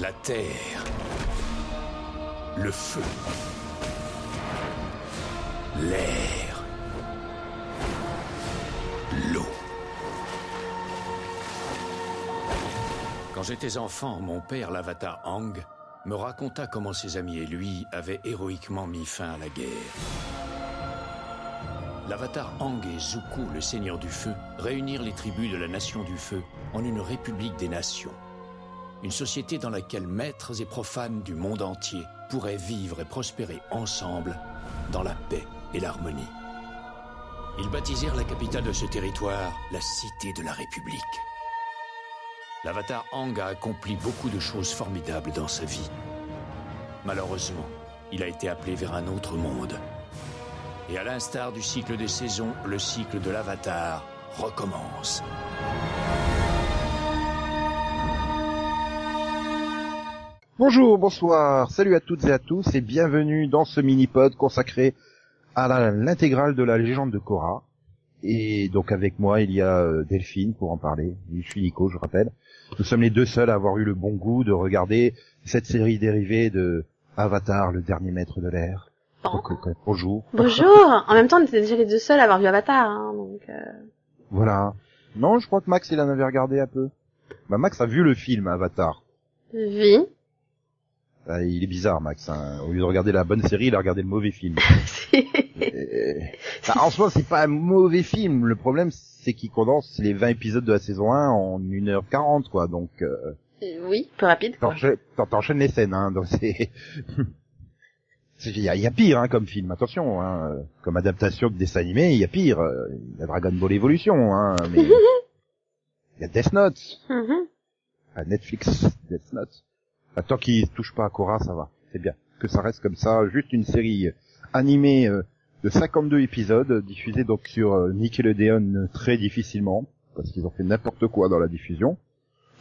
La terre. Le feu. L'air. L'eau. Quand j'étais enfant, mon père, l'avatar Ang, me raconta comment ses amis et lui avaient héroïquement mis fin à la guerre. L'avatar Ang et Zuko, le seigneur du feu, réunirent les tribus de la nation du feu en une république des nations. Une société dans laquelle maîtres et profanes du monde entier pourraient vivre et prospérer ensemble dans la paix et l'harmonie. Ils baptisèrent la capitale de ce territoire la Cité de la République. L'avatar Ang a accompli beaucoup de choses formidables dans sa vie. Malheureusement, il a été appelé vers un autre monde. Et à l'instar du cycle des saisons, le cycle de l'avatar recommence. Bonjour, bonsoir, salut à toutes et à tous et bienvenue dans ce mini-pod consacré à l'intégrale de la légende de Korra. Et donc avec moi il y a euh, Delphine pour en parler. Je suis Nico, je rappelle. Nous sommes les deux seuls à avoir eu le bon goût de regarder cette série dérivée de Avatar, le dernier maître de l'air. Euh, bonjour. Bonjour En même temps, on était déjà les deux seuls à avoir vu Avatar, hein, donc... euh, Voilà. Non, je crois que Max il en avait regardé un peu. Bah Max a vu le film Avatar. Oui. Ah, il est bizarre Max. hein. Au lieu de regarder la bonne série, il a regardé le mauvais film. Euh, bah, en soi, c'est pas un mauvais film. Le problème, c'est qu'il condense les 20 épisodes de la saison 1 en 1h40, quoi. Donc, euh, oui, peu rapide, t'enchaînes t'en- t'enchaînes les scènes, hein. Donc c'est... Il y, a, il y a pire hein, comme film, attention. Hein. euh, Comme adaptation de dessin animé, il y a pire. euh, Il y a Dragon Ball Evolution, hein, mais... Il y a Death Note. À Netflix, Death Note. Bah, tant qu'il touche pas à Korra, ça va. C'est bien. Que ça reste comme ça, juste une série animée euh, de 52 épisodes, euh, diffusée donc sur euh, Nickelodeon euh, très difficilement, parce qu'ils ont fait n'importe quoi dans la diffusion.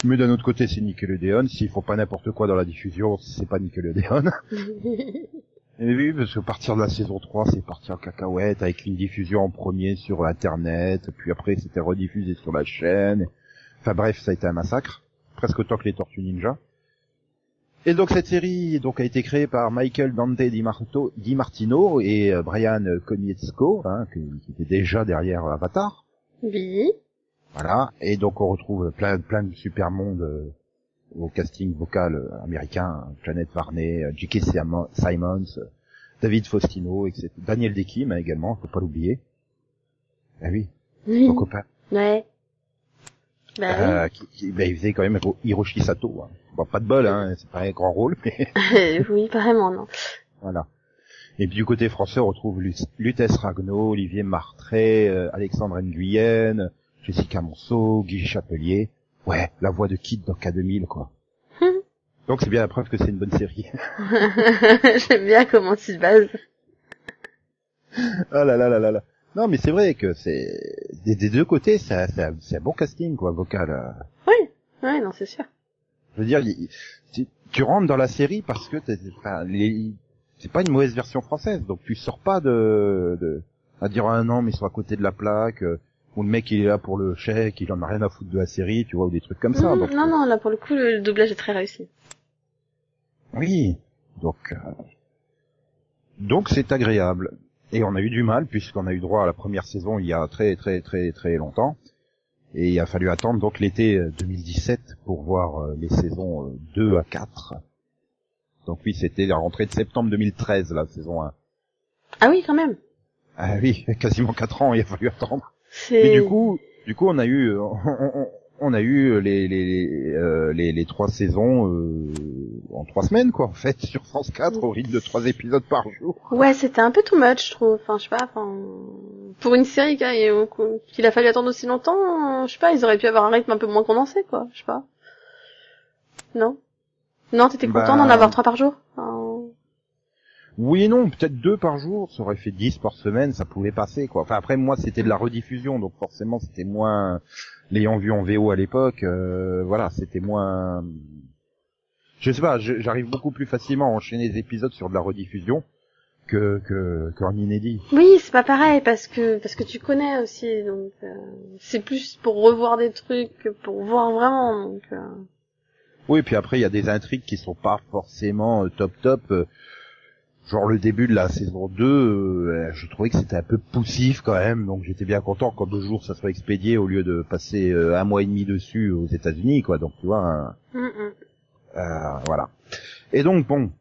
Mais d'un autre côté, c'est Nickelodeon. S'ils font pas n'importe quoi dans la diffusion, c'est pas Nickelodeon. Et oui, parce que partir de la saison 3, c'est parti en cacahuète, avec une diffusion en premier sur Internet, puis après c'était rediffusé sur la chaîne. Enfin bref, ça a été un massacre, presque autant que les Tortues Ninja. Et donc cette série donc a été créée par Michael Dante Di, Marto- Di Martino et euh, Brian Konietzko, hein, qui, qui était déjà derrière Avatar. oui. Voilà. Et donc on retrouve plein, plein de super mondes euh, au casting vocal euh, américain, hein, Janet Varney, euh, J.K. Simons, David Faustino, etc. Daniel Dekim hein, également, faut pas l'oublier. Ah oui, Oui. son copain. Ouais. Bah Euh, qui, qui- ben, il faisait quand même Hiro- Hiroshi Sato. Hein. Bon, pas de bol, hein, c'est pas un grand rôle, mais oui. oui, vraiment, non. voilà. Et puis du côté français, on retrouve Lu- Lutèce Ragno, Olivier Martret, euh, Alexandre Nguyen, Jessica Monceau, Guy Chapelier. Ouais, la voix de Kid dans K2000, quoi. Donc c'est bien la preuve que c'est une bonne série. J'aime bien comment tu te bases. ah là là là là là. Non, mais c'est vrai que c'est des, des deux côtés, c'est un- c'est bon casting, quoi, vocal. euh. Oui. Oui, non, c'est sûr. Je veux dire, il- tu, tu rentres dans la série parce que t'es- enfin, les- c'est pas une mauvaise version française, donc tu sors pas de, de à dire un an mais ils sont à côté de la plaque, euh, ou le mec il est là pour le chèque, il en a rien à foutre de la série, tu vois, ou des trucs comme ça. Mhm, donc, non, non, là, pour le coup, le, le doublage est très réussi. Oui, donc euh, donc c'est agréable. Et on a eu du mal puisqu'on a eu droit à la première saison il y a très très très très longtemps. Et il a fallu attendre donc l'été euh, 2017 pour voir euh, les saisons euh, 2 à 4. Donc oui, c'était la rentrée de septembre 2013 la saison 1. Ah oui, quand même. Ah oui, quasiment 4 ans il a fallu attendre. Et du coup, du coup on a eu euh, on, on- on a eu les les euh, les, les trois saisons euh, en trois semaines quoi en fait sur France 4 au rythme de trois épisodes par jour. Ouais, c'était un peu too much, je trouve. Enfin, je sais pas, enfin... Pour une série a- qu'il a fallu attendre aussi longtemps, euh, je sais pas, ils auraient pu avoir un rythme un peu moins condensé, quoi. Je sais pas. Non? Non, t'étais Bah- content d'en avoir trois par jour? Enfin, Oui et non, peut-être deux par jour, ça aurait fait 10 par semaine, ça pouvait passer quoi. Enfin après moi c'était de la rediffusion donc forcément c'était moins l'ayant vu en VO à l'époque, euh, voilà, c'était moins je sais pas, j'arrive beaucoup plus facilement à enchaîner les épisodes sur de la rediffusion que que qu'en inédit. Oui, c'est pas pareil parce que parce que tu connais aussi, donc euh, c'est plus pour revoir des trucs que pour voir vraiment. Donc, euh, Oui, puis après il y a des intrigues qui sont pas forcément euh, top top. Euh, genre le début de la saison 2, euh, je trouvais que c'était un peu poussif quand même, donc j'étais bien content qu'en deux jours ça soit expédié au lieu de passer euh, un mois et demi dessus aux États-Unis, quoi. Donc tu vois, hein, Mm, mm. euh, voilà. Et donc bon,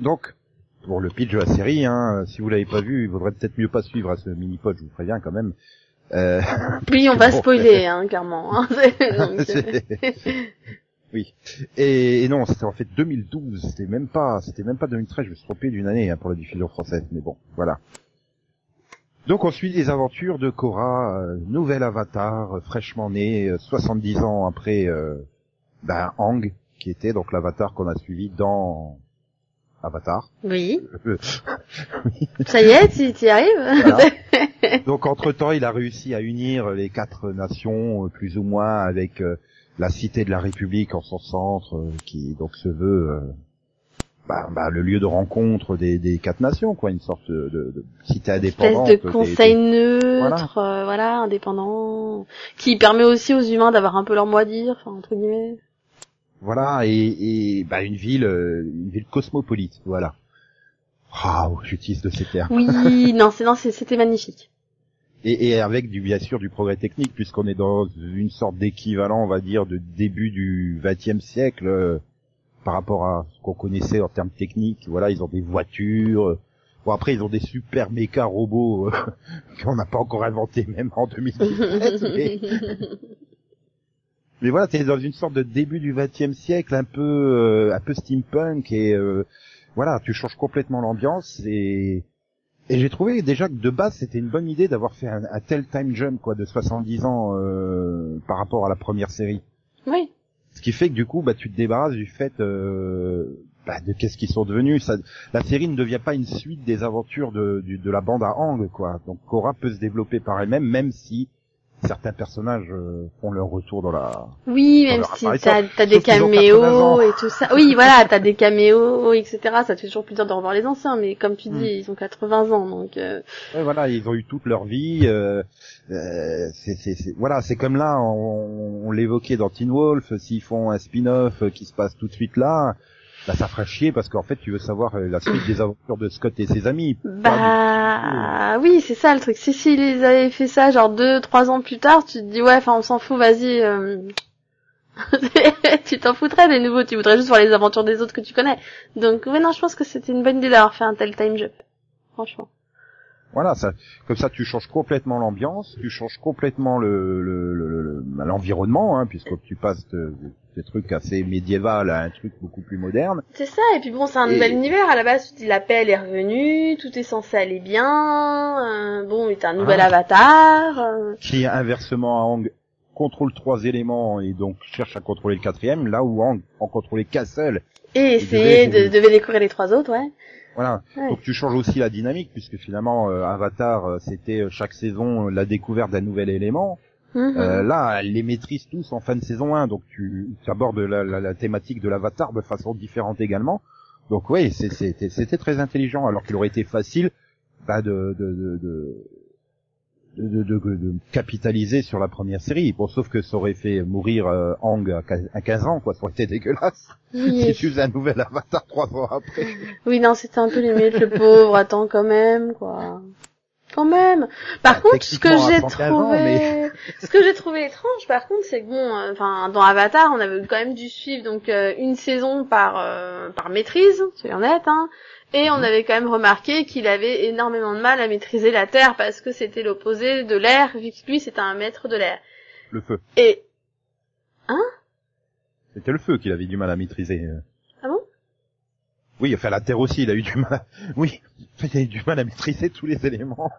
donc pour le pitch de la série, hein, si vous l'avez pas vu, il vaudrait peut-être mieux pas suivre à ce mini pod, je vous préviens quand même. Euh, Oui, on va Bon. spoiler, hein, clairement. hein. Donc, euh, oui. Et, et non, c'était en fait 2012. C'était même pas, c'était même pas 2013. Je me suis trompé d'une année hein, pour la diffusion française. Mais bon, voilà. Donc on suit les aventures de Korra, euh, nouvel avatar, euh, fraîchement né, euh, 70 ans après euh, ben, Ang, qui était donc l'avatar qu'on a suivi dans Avatar. oui. Ça y est, tu y arrives? Voilà. Donc entre temps, il a réussi à unir les quatre nations, euh, plus ou moins, avec euh, la cité de la République en son centre, euh, qui donc se veut euh, bah, bah, le lieu de rencontre des, des quatre nations, quoi, une sorte de, de- de cité espèce indépendante. de des- conseil des- neutre, euh, voilà, indépendant, qui permet aussi aux humains d'avoir un peu leur mot à dire, enfin entre guillemets. Voilà, et, et bah, une ville, euh, une ville cosmopolite, voilà. Waouh, j'utilise de ces termes. Oui, non, c'est non, c'était magnifique. Et, et avec du bien sûr du progrès technique puisqu'on est dans une sorte d'équivalent on va dire de début du XXe siècle euh, par rapport à ce qu'on connaissait en termes techniques. Voilà ils ont des voitures. Euh, bon après ils ont des super méca robots euh, qu'on n'a pas encore inventés même en 2017 mais, mais voilà t'es dans une sorte de début du XXe siècle un peu euh, un peu steampunk et euh, voilà tu changes complètement l'ambiance et et j'ai trouvé déjà que de base c'était une bonne idée d'avoir fait un, un tel time jump quoi de 70 ans euh, par rapport à la première série. oui. Ce qui fait que du coup bah tu te débarrasses du fait euh, bah, de qu'est-ce qu'ils sont devenus. Ça, la série ne devient pas une suite des aventures de, du- de la bande à Ang quoi. Donc Korra peut se développer par elle-même même si certains personnages euh, font leur retour dans la. Oui, Dans même si t'as t'as des Sauf qu'ils ont 80 ans. caméos et tout ça. Oui, voilà, t'as des caméos, etc. Ça te fait toujours plaisir de revoir les anciens, mais comme tu dis, Mm. ils ont 80 ans, donc euh, Ouais, voilà, ils ont eu toute leur vie. Euh, euh, c'est, c'est, c'est- voilà, c'est comme là, on, on l'évoquait dans Teen Wolf. S'ils font un spin-off qui se passe tout de suite là, bah ça fera chier parce qu'en fait, tu veux savoir euh, la suite des aventures de Scott et ses amis. Bah oui, c'est ça le truc. Si s'ils avaient fait ça genre deux, trois ans plus tard, tu te dis ouais, enfin on s'en fout, vas-y. euh, tu t'en foutrais des nouveaux, tu voudrais juste voir les aventures des autres que tu connais. Donc ouais non, je pense que c'était une bonne idée d'avoir fait un tel time jump. Franchement. Voilà, ça, comme ça, tu changes complètement l'ambiance, tu changes complètement le, le, le- le- l'environnement, hein, puisque tu passes de, de- des trucs assez médiéval à un truc beaucoup plus moderne. C'est ça, et puis bon, c'est un Et- nouvel univers. À la base, tu dis la paix elle est revenue, tout est censé aller bien. euh, bon, il t'as un nouvel Ah. avatar. euh, qui inversement à Hang contrôle trois éléments et donc cherche à contrôler le quatrième, là où Hang en contrôlait qu'un seul. et essayer devait- de, devait découvrir les trois autres, ouais. Voilà. Ouais. Donc tu changes aussi la dynamique puisque finalement euh, Avatar euh, c'était euh, chaque saison euh, la découverte d'un nouvel élément. Mhm. Euh, là, elle les maîtrise tous en fin de saison 1, donc tu, tu abordes la, la- la thématique de l'Avatar de façon différente également. Donc oui, c'était très intelligent alors qu'il aurait été facile bah, de, de, de, de de, de, de- de capitaliser sur la première série. Bon, sauf que ça aurait fait mourir euh, Hang à quin- à 15 ans, quoi. Ça aurait été dégueulasse. Oui, Si tu faisais un nouvel avatar trois ans après. oui, non, c'était un peu limite, le pauvre, attends, quand même, quoi. Quand même. Par Bah, contre, ce que j'ai 115 trouvé, ans, mais- ce que j'ai trouvé étrange, par contre, c'est que bon, euh, enfin, dans Avatar, on avait quand même dû suivre donc euh, une saison par euh, par maîtrise, soyons honnêtes, hein. Et on Mhm. avait quand même remarqué qu'il avait énormément de mal à maîtriser la Terre parce que c'était l'opposé de l'air, vu que lui c'était un maître de l'air. Le feu. Et C'était le feu qu'il avait du mal à maîtriser. Ah bon? Oui, enfin la Terre aussi, il a eu du mal. À... Oui, il a eu du mal à maîtriser tous les éléments.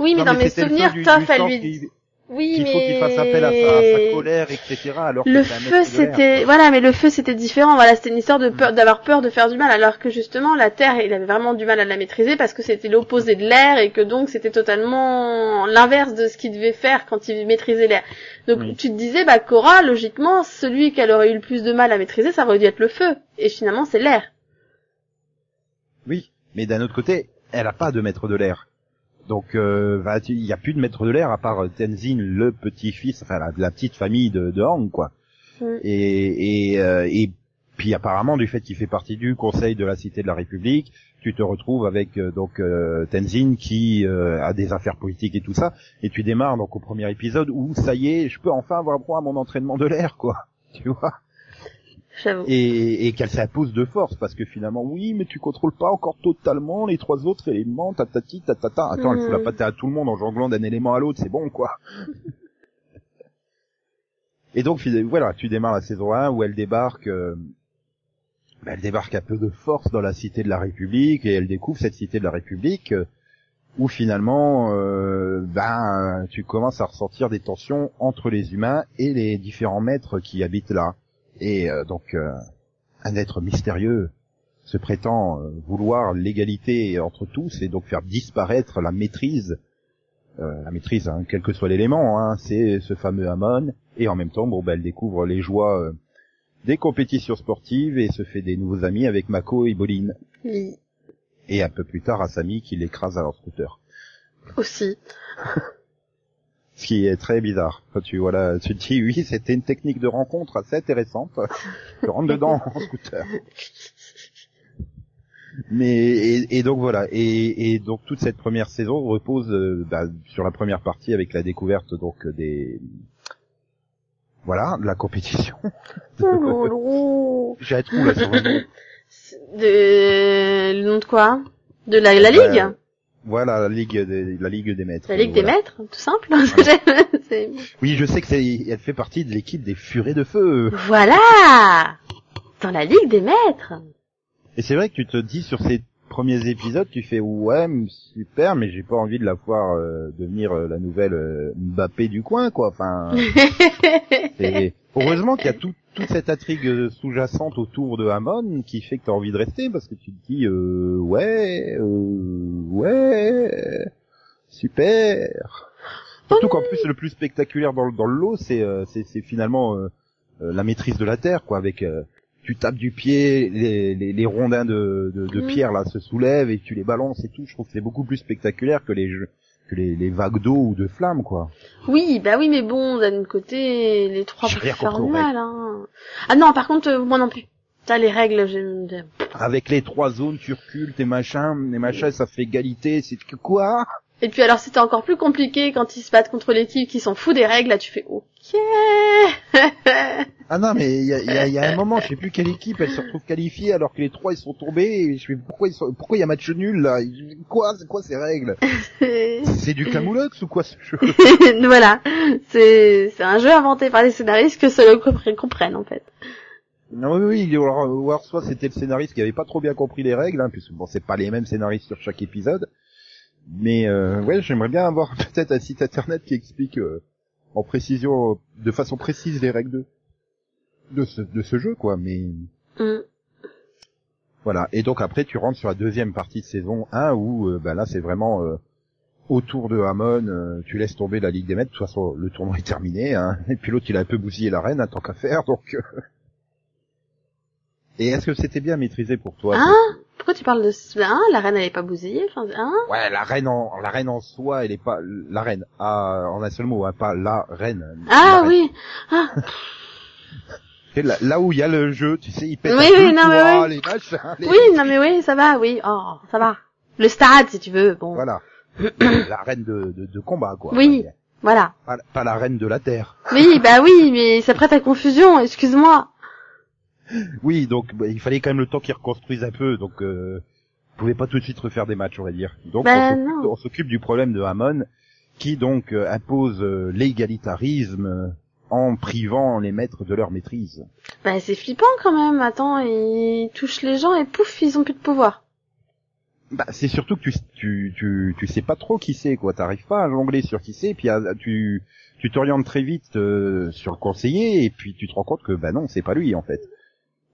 oui, mais Non, dans mes souvenirs, du elle lui oui, qu'il mais faut qu'il fasse appel à sa, à sa colère, etc. Alors que le feu c'était voilà mais le feu c'était différent voilà c'était une histoire de Mm. peur d'avoir peur de faire du mal alors que justement la terre il avait vraiment du mal à la maîtriser parce que c'était l'opposé de l'air et que donc c'était totalement l'inverse de ce qu'il devait faire quand il maîtrisait l'air donc Oui. tu te disais bah Cora logiquement celui qu'elle aurait eu le plus de mal à maîtriser ça aurait dû être le feu et finalement c'est l'air Oui, mais d'un autre côté, elle a pas de maître de l'air. Donc, euh, bah, il y a plus de maître de l'air à part euh, Tenzin, le petit-fils, enfin la, la petite famille de, de Hang, quoi. Mm. Et, et, euh, et puis apparemment du fait qu'il fait partie du Conseil de la Cité de la République, tu te retrouves avec euh, donc euh, Tenzin qui euh, a des affaires politiques et tout ça, et tu démarres donc au premier épisode où ça y est, je peux enfin avoir droit à mon entraînement de l'air quoi, tu vois? Et, et qu'elle s'impose de force parce que finalement oui, mais tu contrôles pas encore totalement les trois autres éléments, tatati tatata. Attends, elle fout la Mhm. patte à tout le monde en jonglant d'un élément à l'autre, c'est bon quoi. Et donc voilà, tu démarres la saison 1 où elle débarque, euh, bah, elle débarque un peu de force dans la cité de la République et elle découvre cette cité de la République euh, où finalement, euh, ben, tu commences à ressentir des tensions entre les humains et les différents maîtres qui habitent là. Et euh, donc euh, un être mystérieux se prétend euh, vouloir l'égalité entre tous et donc faire disparaître la maîtrise euh, la maîtrise, hein, quel que soit l'élément, hein, c'est ce fameux Amon, et en même temps, bon, bah, elle découvre les joies euh, des compétitions sportives et se fait des nouveaux amis avec Mako et Boline, Oui. et un peu plus tard Asami qui l'écrase à leur scooter. Aussi. Ce qui est très bizarre. Quand tu voilà, tu te dis oui, c'était une technique de rencontre assez intéressante. tu rentres dedans en scooter. Mais et, et donc voilà et, et donc toute cette première saison repose euh, bah, sur la première partie avec la découverte donc des voilà de la compétition. Oh. J'ai un trou là sur le nom. De... Le nom de quoi? De la, la ligue? Euh, Voilà la ligue des, la ligue des maîtres. La ligue des maîtres, tout simple. Oui, je sais que c'est elle fait partie de l'équipe des Furets de feu. voilà Dans la ligue des maîtres Et c'est vrai que tu te dis sur ces premiers épisodes, tu fais ouais super, mais j'ai pas envie de la voir euh, devenir euh, la nouvelle euh, Mbappé du coin quoi. Enfin, c'est- heureusement qu'il y a tout, toute cette intrigue sous-jacente autour de Hamon qui fait que t'as envie de rester parce que tu te dis euh, ouais euh, ouais super. Surtout qu'en plus le plus spectaculaire dans, le- dans le lot, c'est euh, c'est finalement euh, euh, la maîtrise de la terre quoi avec euh, tu tapes du pied, les, les, les rondins de, de, de Mhm. pierre là se soulèvent et tu les balances et tout. Je trouve que c'est beaucoup plus spectaculaire que les jeux, que les, les vagues d'eau ou de flammes quoi. Oui, bah oui, mais bon, d'un côté, les trois J'ai peuvent faire mal, hein. Ah non, par contre, euh, moi non plus. T'as les règles, j'aime bien. Avec les trois zones, tu recules, tes machins, les machins, ça fait égalité. C'est que quoi? Et puis alors, c'était encore plus compliqué quand ils se battent contre l'équipe qui s'en fout des règles, là, tu fais OK. Ah non, mais il y a, y, a, y a un moment, je sais plus quelle équipe, elle se retrouve qualifiée alors que les trois ils sont tombés. Et je fais pourquoi ils sont, pourquoi il y a match nul là? Quoi C'est quoi ces règles? C'est du camoulox ou quoi ce jeu? Voilà. C'est, c'est un jeu inventé par les scénaristes que seuls comprennent, en fait. Non, oui, oui, ou alors, alors soit c'était le scénariste qui avait pas trop bien compris les règles, hein, puisque bon, c'est pas les mêmes scénaristes sur chaque épisode. Mais euh, ouais, j'aimerais bien avoir peut-être un site internet qui explique euh, en précision, de façon précise les règles de de ce, de ce jeu, quoi. Mais Mm. voilà. Et donc après, tu rentres sur la deuxième partie de saison 1 où, euh, bah là, c'est vraiment euh, autour de Hamon, euh, tu laisses tomber la Ligue des Maîtres. De toute façon, le tournoi est terminé. Hein, et puis l'autre, il a un peu bousillé la reine, hein, tant qu'à faire. Donc. euh. Et est-ce que c'était bien maîtrisé pour toi Hein Pourquoi tu parles de. Hein La reine, elle est pas bousillée enfin, hein Ouais, la reine en la reine en soi, elle est pas la reine. Ah, en un seul mot, hein, pas la reine. Ah La reine. oui Ah Là, là où il y a le jeu, tu sais, il pète Oui, oui, non, mais oui. les machins, les- Oui, non mais oui, ça va, oui. Oh, ça va. Le stade, si tu veux, bon. Voilà. la reine de, de, de combat, quoi. Oui. Voilà. Pas, pas la reine de la terre. Oui, bah oui, mais ça prête à confusion, excuse-moi. Oui, donc bah, il fallait quand même le temps qu'ils reconstruisent un peu, donc euh, pouvez pas tout de suite refaire des matchs, on va dire. Donc Ben on s'occupe- du problème de Hamon, qui donc euh, impose euh, l'égalitarisme euh, en privant les maîtres de leur maîtrise. Bah c'est flippant quand même, attends, ils touchent les gens et pouf, ils ont plus de pouvoir. Bah, c'est surtout que tu, tu, tu, tu sais pas trop qui c'est, quoi. T'arrives pas à jongler sur qui c'est, puis à- tu, tu t'orientes très vite euh, sur le conseiller, et puis tu te rends compte que, bah non, c'est pas lui, en fait.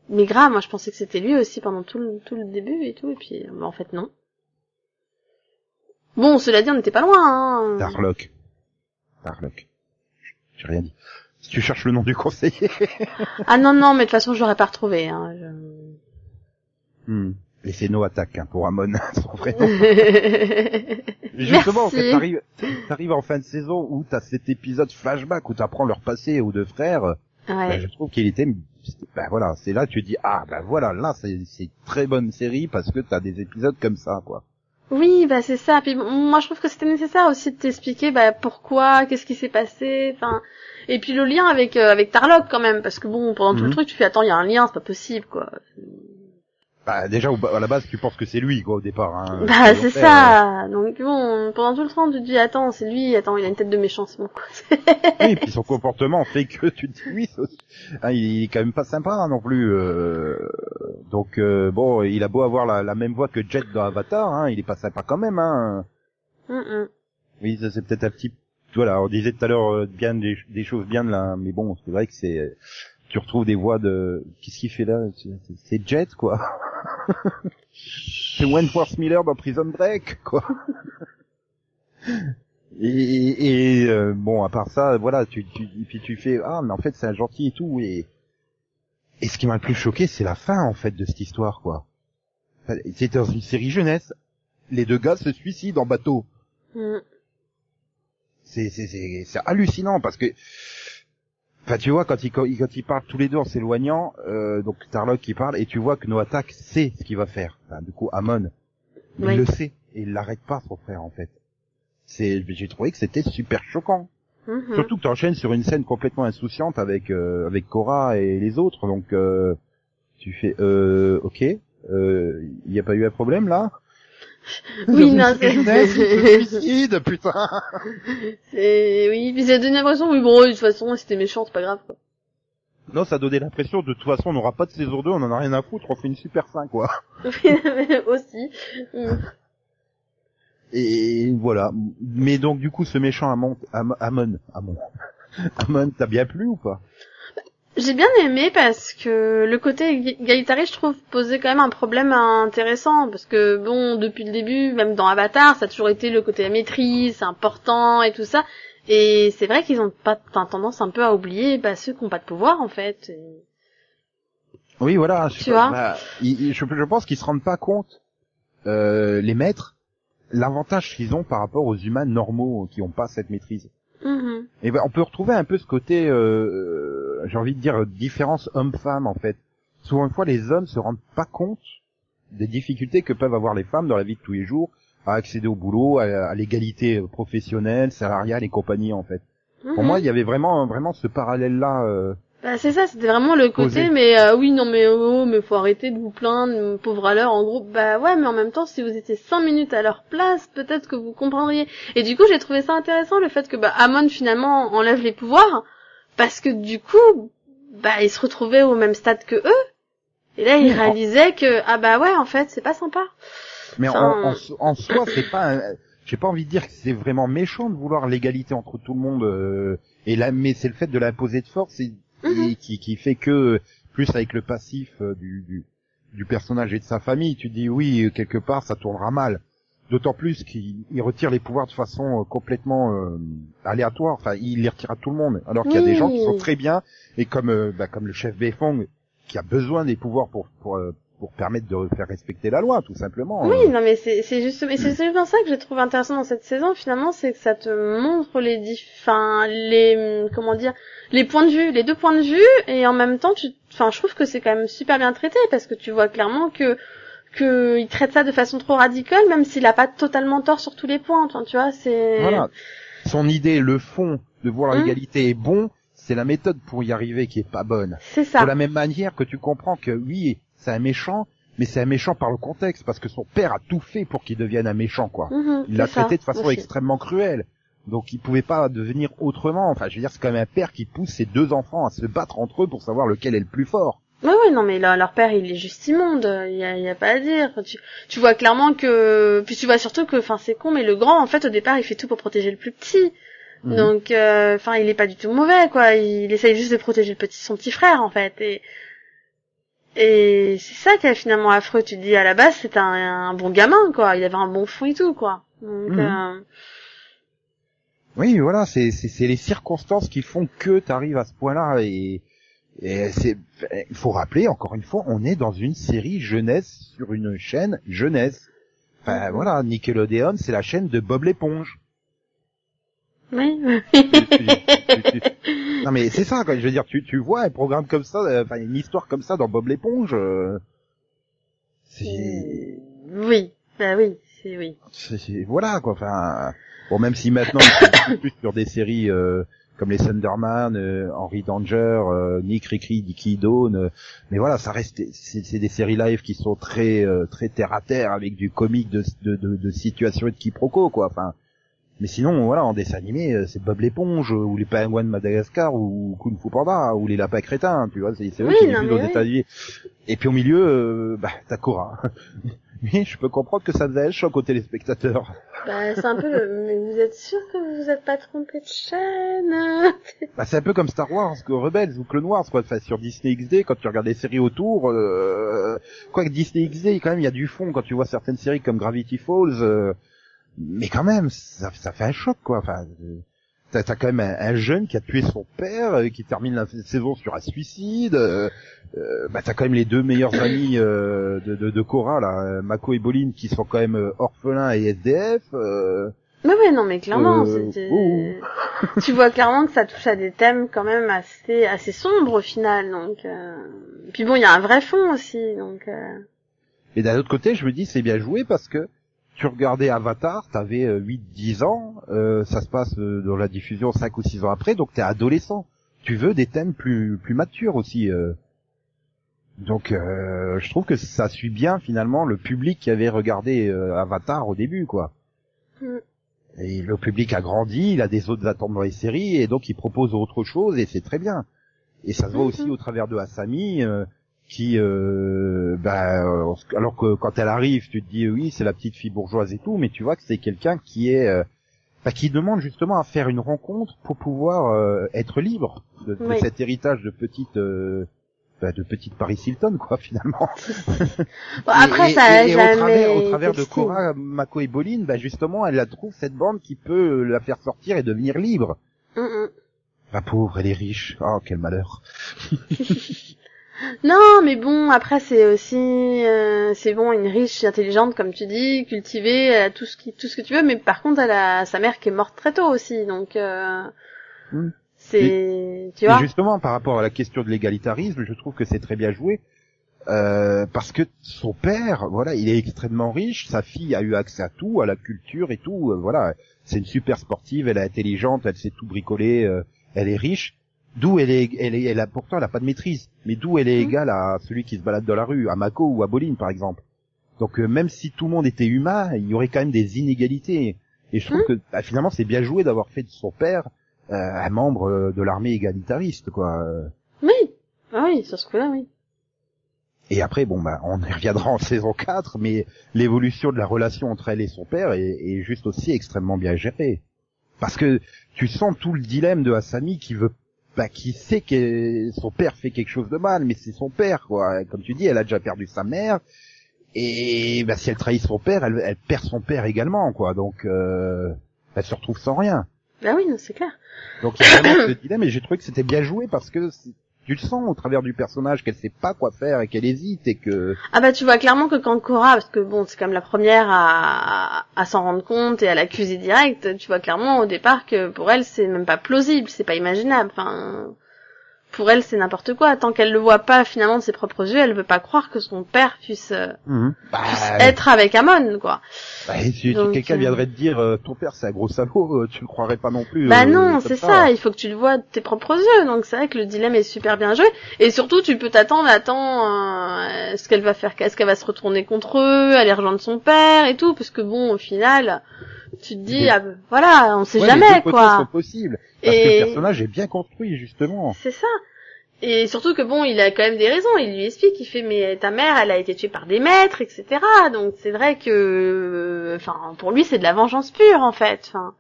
Mais grave, moi je pensais que c'était lui aussi pendant tout le, tout le début et tout, et puis bah, en fait non. Bon, cela dit, on n'était pas loin, hein. Darlock. Darlock. J'ai rien dit. Si tu cherches le nom du conseiller. Ah non, non, mais de toute façon, je l'aurais pas retrouvé. Hein. je- Hmm. Et c'est No Attack, hein, pour Amon, son vrai nom. Justement, en fait, Merci. t'arrives, t'arrives en fin de saison où t'as cet épisode flashback où t'apprends leur passé aux deux frères. Ben, Ouais. je trouve qu'il était, ben voilà, c'est là tu dis ah ben voilà, là c'est c'est une très bonne série parce que t'as des épisodes comme ça quoi. Oui, bah c'est ça. Puis moi je trouve que c'était nécessaire aussi de t'expliquer bah pourquoi, qu'est-ce qui s'est passé, enfin et puis le lien avec euh, avec Tarlock quand même parce que bon pendant tout le Mhm. truc tu fais attends il y a un lien c'est pas possible quoi. Bah déjà à la base tu penses que c'est lui quoi au départ. Hein, bah c'est ça. Donc bon pendant tout le temps tu te dis attends c'est lui attends il a une tête de méchant c'est bon euh, Oui, et puis son comportement fait que tu te dis oui, hein, il est quand même pas sympa hein, non plus. euh, Donc euh, bon, il a beau avoir la, la même voix que Jet dans Avatar, hein, il est pas sympa quand même. Hein. Oui, ça c'est peut-être un petit. Voilà, on disait tout à l'heure euh, bien des, des choses bien de là, mais bon, c'est vrai que c'est. Tu retrouves des voix de. Qu'est-ce qu'il fait là C'est Jet quoi. C'est Wentworth Miller dans Prison Break quoi. Et, euh, bon, à part ça, voilà, tu, tu, puis tu fais ah mais en fait c'est un gentil et tout et et ce qui m'a le plus choqué c'est la fin en fait de cette histoire quoi. C'est dans une série jeunesse, les deux gars se suicident en bateau c'est c'est c'est c'est hallucinant parce que enfin tu vois quand ils quand ils, parlent tous les deux en s'éloignant euh, donc Tarlock qui parle et tu vois que Noatak sait ce qu'il va faire. Enfin, du coup Amon il le sait et il l'arrête pas son frère en fait. C'est j'ai trouvé que c'était super choquant. Hum. surtout que tu enchaînes sur une scène complètement insouciante avec euh, avec Cora et les autres donc euh, tu fais euh ok euh, il n'y a pas eu un problème là? Oui, non, c'est- suicide, putain C'est oui puis ça donne l'impression oui bon de toute façon c'était méchant c'est pas grave quoi. Non, ça donnait l'impression de toute façon on n'aura pas de saison 2, on en a rien à foutre, on fait une super fin quoi. aussi. Hum. Et voilà. Mais donc du coup ce méchant Amon, Am- Amon, Amon, Amon, t'as bien plu ou pas? J'ai bien aimé parce que le côté égalitariste, je trouve, posait quand même un problème intéressant. Parce que, bon, depuis le début, même dans Avatar, ça a toujours été le côté la maîtrise, c'est important et tout ça. Et c'est vrai qu'ils ont pas, tendance un peu à oublier bah, ceux qui ont pas de pouvoir, en fait. Et- Oui, voilà. Je, Tu vois bah, ils- je, je pense qu'ils se rendent pas compte, euh, les maîtres, l'avantage qu'ils ont par rapport aux humains normaux qui ont pas cette maîtrise. Mhm. Et ben, on peut retrouver un peu ce côté, euh, j'ai envie de dire, différence homme-femme en fait. Souvent une fois, les hommes se rendent pas compte des difficultés que peuvent avoir les femmes dans la vie de tous les jours à accéder au boulot, à, à l'égalité professionnelle, salariale et compagnie en fait. Pour Mhm. moi, il y avait vraiment, vraiment ce parallèle-là. euh, Bah, c'est ça, c'était vraiment le côté, Posé. mais euh, oui, non, mais oh, mais faut arrêter de vous plaindre, pauvre à l'heure, en gros. Bah ouais, mais en même temps, si vous étiez cinq minutes à leur place, peut-être que vous comprendriez. Et du coup, j'ai trouvé ça intéressant, le fait que bah, Amon, finalement, enlève les pouvoirs, parce que du coup, bah, il se retrouvait au même stade que eux. Et là, il Oui, en- réalisait que, ah bah ouais, en fait, c'est pas sympa. Mais Enfin- en, en, en soi, c'est pas. un- J'ai pas envie de dire que c'est vraiment méchant de vouloir l'égalité entre tout le monde. euh, et là, mais c'est le fait de l'imposer de force et, Mhm. et qui, qui fait que plus avec le passif euh, du, du, du personnage et de sa famille, tu dis oui, quelque part, ça tournera mal. D'autant plus qu'il il retire les pouvoirs de façon euh, complètement euh, aléatoire. Enfin, il les retire à tout le monde. Alors qu'il y a des gens qui sont très bien et comme euh, bah, comme le chef Beifong qui a besoin des pouvoirs pour pour euh, pour permettre de faire respecter la loi, tout simplement. Oui, Euh, non, mais c'est c'est juste, mais c'est justement ça que j'ai trouvé intéressant dans cette saison. Finalement, c'est que ça te montre les, enfin, les, comment dire, les points de vue, les deux points de vue, et en même temps, tu, enfin, je trouve que c'est quand même super bien traité parce que tu vois clairement que que il traite ça de façon trop radicale, même s'il a pas totalement tort sur tous les points. Enfin, tu vois, c'est. Voilà. Son idée, le fond de voir Hum. l'égalité est bon, c'est la méthode pour y arriver qui est pas bonne. C'est ça. De la même manière que tu comprends que oui, c'est un méchant, mais c'est un méchant par le contexte, parce que son père a tout fait pour qu'il devienne un méchant, quoi. Mhm, Il l'a traité de façon aussi. extrêmement cruelle. Donc il pouvait pas devenir autrement. Enfin, je veux dire, c'est quand même un père qui pousse ses deux enfants à se battre entre eux pour savoir lequel est le plus fort. Ouais, ouais, non, mais là, leur père, il est juste immonde. Il y a, il y a pas à dire. Tu, tu vois clairement que, puis tu vois surtout que, enfin, c'est con, mais le grand, en fait, au départ, il fait tout pour protéger le plus petit. Mhm. Donc, euh, enfin, il est pas du tout mauvais, quoi. Il essaye juste de protéger le petit, son petit frère, en fait. Et, et c'est ça qui est finalement affreux. Tu te dis, à la base, c'était un, un bon gamin, quoi. Il avait un bon fond et tout, quoi. Donc, Mhm. euh, Oui, voilà, c'est les circonstances qui font que tu arrives à ce point-là et et c'est il faut rappeler encore une fois, on est dans une série jeunesse sur une chaîne jeunesse. Enfin Mhm. voilà, Nickelodeon, c'est la chaîne de Bob l'éponge. oui. Non mais c'est ça, quoi. Je veux dire, tu, tu vois un programme comme ça, euh, enfin une histoire comme ça dans Bob l'éponge. euh, c'est, Oui, bah oui, c'est oui. c'est- c'est- voilà quoi. Enfin, bon même si maintenant beaucoup plus sur des séries euh, comme les Thunderman, euh, Henry Danger, euh, Nick Ricky, Dicky Dawn, euh, mais voilà, ça reste, c'est des séries live qui sont très euh, très terre à terre avec du comique de de, de, de situation et de quiproquo quoi. Enfin. Mais sinon, voilà, en dessin animé, euh, c'est Bob l'éponge, ou les pingouins de Madagascar, ou Kung Fu Panda, ou les lapins crétins, tu vois, c'est eux Oui, qui aux oui. États-Unis. Et puis au milieu, euh, bah, t'as Cora. Mais je peux comprendre que ça faisait un choc aux téléspectateurs. Bah, c'est un peu le... Mais vous êtes sûr que vous vous êtes pas trompé de chaîne Bah, c'est un peu comme Star Wars, que Rebels ou Clone Wars, quoi. Enfin, sur Disney XD, quand tu regardes les séries autour, euh, quoi que Disney XD, quand même, il y a du fond quand tu vois certaines séries comme Gravity Falls, euh, mais quand même, ça, ça fait un choc, quoi. Enfin, euh, t'as, quand même un, un jeune qui a tué son père, euh, qui termine la saison sur un suicide. Euh, euh, bah, t'as quand même les deux meilleurs amis euh, de, de, de Cora, là, euh, Mako et Bolin, qui sont quand même orphelins et SDF. Euh, Mais ouais, non, mais clairement, Euh, oh. tu vois clairement que ça touche à des thèmes quand même assez assez sombres au final, donc... Euh... Puis bon, il y a un vrai fond aussi, donc... Euh... Et d'un autre côté, je me dis c'est bien joué parce que tu regardais Avatar, t'avais euh, 8-10 ans, euh, ça se passe euh, dans la diffusion 5 ou 6 ans après, donc t'es adolescent. Tu veux des thèmes plus plus matures aussi. euh. Donc euh, je trouve que ça suit bien finalement le public qui avait regardé euh, Avatar au début, quoi. Mm. Et le public a grandi, il a des autres attentes dans les séries, et donc il propose autre chose, et c'est très bien. Et ça se voit aussi Mhm. au travers de Asami, euh, qui, euh, bah, euh, alors que quand elle arrive, tu te dis oui, c'est la petite fille bourgeoise et tout, mais tu vois que c'est quelqu'un qui est, euh, bah, qui demande justement à faire une rencontre pour pouvoir euh, être libre de, de Oui. cet héritage de petite, euh, bah, de petite Paris Hilton, quoi, finalement. Bon, après, Et- ça et, et jamais au travers, au travers de. Cora, Mako et Bolin, bah, justement, elle la trouve cette bande qui peut la faire sortir et devenir libre. Mm, mm. La pauvre, elle est riche. Oh, quel malheur. Non, mais bon, après c'est aussi, euh, c'est bon, une riche, intelligente, comme tu dis, cultivée, elle a tout ce qui, tout ce que tu veux, mais par contre, elle a sa mère qui est morte très tôt aussi, donc euh, Hmm. c'est, tu vois. justement, par rapport à la question de l'égalitarisme, je trouve que c'est très bien joué. Euh, parce que son père, voilà, il est extrêmement riche, sa fille a eu accès à tout, à la culture et tout, voilà, c'est une super sportive, elle est intelligente, elle sait tout bricoler, elle est riche. D'où elle est, elle est, elle a pourtant elle a pas de maîtrise, mais d'où elle est Mhm. égale à celui qui se balade dans la rue, à Mako ou à Bolin par exemple. Donc euh, même si tout le monde était humain, il y aurait quand même des inégalités. Et je trouve que bah, finalement c'est bien joué d'avoir fait de son père euh, un membre euh, de l'armée égalitariste, quoi. Oui, ah oui, sur ce coup-là, oui. Et après, bon, bah, on y reviendra en saison 4, mais l'évolution de la relation entre elle et son père est, est juste aussi extrêmement bien gérée. Parce que tu sens tout le dilemme de Asami qui veut, bah, qui sait que son père fait quelque chose de mal, mais c'est son père, quoi. Comme tu dis, elle a déjà perdu sa mère, et bah, si elle trahit son père, elle, elle perd son père également, quoi. Donc, euh, elle se retrouve sans rien. Bah oui, non, c'est clair. Donc il y a vraiment ce dilemme et j'ai trouvé que c'était bien joué parce que tu le sens au travers du personnage qu'elle sait pas quoi faire et qu'elle hésite et que Ah bah tu vois clairement que quand Cora, parce que bon, c'est comme la première à, à s'en rendre compte et à l'accuser direct, tu vois clairement au départ que pour elle c'est même pas plausible, c'est pas imaginable. Enfin, pour elle c'est n'importe quoi. Tant qu'elle le voit pas finalement de ses propres yeux, elle veut pas croire que son père puisse, euh, bah, puisse être avec Amon, quoi. bah, si, Donc, quelqu'un euh, viendrait te dire euh, ton père c'est un gros salaud, euh, tu le croirais pas non plus. Bah euh, non, c'est ça. il faut que tu le vois de tes propres yeux. Donc c'est vrai que le dilemme est super bien joué. Et surtout, tu peux t'attendre, attends, euh, est-ce qu'elle va faire, est-ce qu'elle va se retourner contre eux, aller rejoindre son père et tout, parce que bon, au final, tu te dis, ah, bah, voilà, on sait Ouais, les jamais deux côtés sont quoi. possibles parce que Et le personnage est bien construit justement. c'est ça. Et surtout que bon, il a quand même des raisons. Il lui explique, il fait, mais ta mère, elle a été tuée par des maîtres, etc. Donc c'est vrai que, enfin, pour lui, c'est de la vengeance pure en fait. Enfin.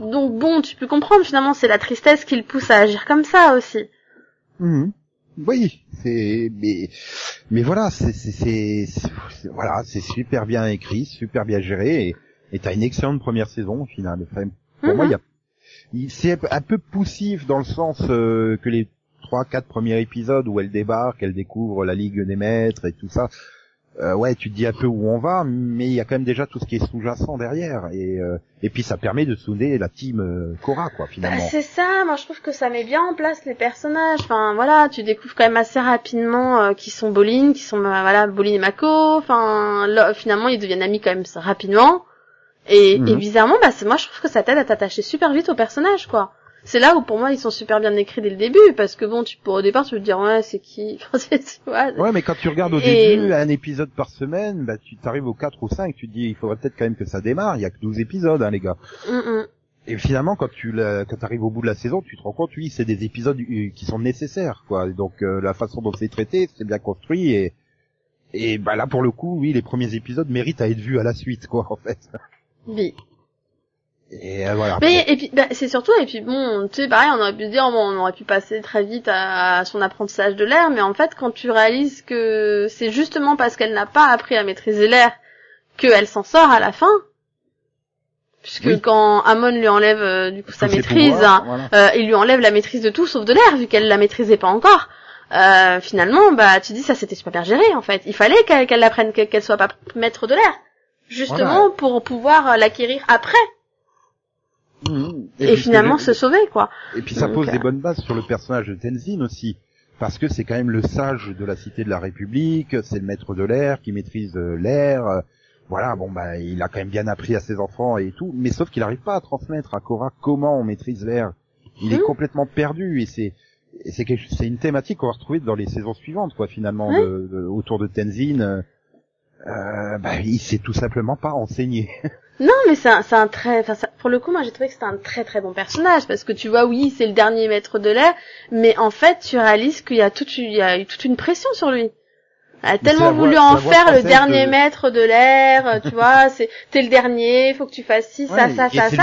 Donc bon, tu peux comprendre finalement, c'est la tristesse qui le pousse à agir comme ça aussi. Mhm. Oui, c'est mais mais voilà, c'est c'est voilà, c'est super bien écrit, super bien géré et t'as une excellente première saison au final. Enfin, pour moi, il y a il- c'est un peu poussif dans le sens euh, que les trois quatre premiers épisodes où elle débarque, elle découvre la Ligue des Maîtres et tout ça. Euh, ouais, tu te dis un peu où on va, mais il y a quand même déjà tout ce qui est sous-jacent derrière, et euh, et puis ça permet de souder la team euh, Cora, quoi, Bah, finalement. c'est ça, moi je trouve que ça met bien en place les personnages. Enfin voilà, tu découvres quand même assez rapidement euh, qui sont Bolin, qui sont euh, voilà Bolin et Mako. Enfin là, finalement ils deviennent amis quand même rapidement. Et, Mhm. et bizarrement, bah c'est moi je trouve que ça t'aide à t'attacher super vite aux personnages quoi. C'est là où pour moi ils sont super bien écrits dès le début parce que bon tu pour au départ tu veux te dire ouais c'est qui? Enfin, c'est- tu vois, Ouais, mais quand tu regardes au Et- début un épisode par semaine, bah tu t'arrives au 4 ou 5, tu te dis il faudrait peut-être quand même que ça démarre, il y a que 12 épisodes hein les gars. Mm, mm. Et finalement quand tu la- quand arrives au bout de la saison, tu te rends compte oui, c'est des épisodes euh, qui sont nécessaires quoi. Et donc euh, la façon dont c'est traité, c'est bien construit et et bah là pour le coup, oui, les premiers épisodes méritent à être vus à la suite quoi en fait. Oui. Et euh, voilà. Mais et puis bah, c'est surtout et puis bon tu sais pareil on aurait pu dire bon, on aurait pu passer très vite à, à son apprentissage de l'air mais en fait quand tu réalises que c'est justement parce qu'elle n'a pas appris à maîtriser l'air qu'elle s'en sort à la fin puisque Oui. quand Amon lui enlève euh, du coup sa maîtrise hein, voilà. euh, il lui enlève la maîtrise de tout sauf de l'air vu qu'elle la maîtrisait pas encore euh, finalement bah tu dis ça c'était super bien géré en fait il fallait qu'elle l'apprenne qu'elle soit pas maître de l'air justement pour pouvoir l'acquérir après Mhm. et, finalement se sauver quoi. Et puis ça Donc, pose euh, des bonnes bases sur le personnage de Tenzin aussi, parce que c'est quand même le sage de la cité de la République, c'est le maître de l'air qui maîtrise euh, l'air. euh, Voilà, bon bah il a quand même bien appris à ses enfants et tout, mais sauf qu'il n'arrive pas à transmettre à Korra comment on maîtrise l'air. Il est Mhm. complètement perdu et c'est c'est une thématique qu'on va retrouver dans les saisons suivantes quoi finalement Ouais. de- de- autour de Tenzin. Euh, bah, il sait tout simplement pas enseigner. Non, mais c'est un, un très, enfin, pour le coup, moi, j'ai trouvé que c'était un très très bon personnage parce que tu vois, oui, c'est le dernier maître de l'air, mais en fait, tu réalises qu'il y a toute une pression sur lui. A tellement voix- voulu en faire le dernier de- maître de l'air, euh, tu vois, c'est, t'es le dernier, faut que tu fasses ci, ça, Ouais, ça, ça, ça.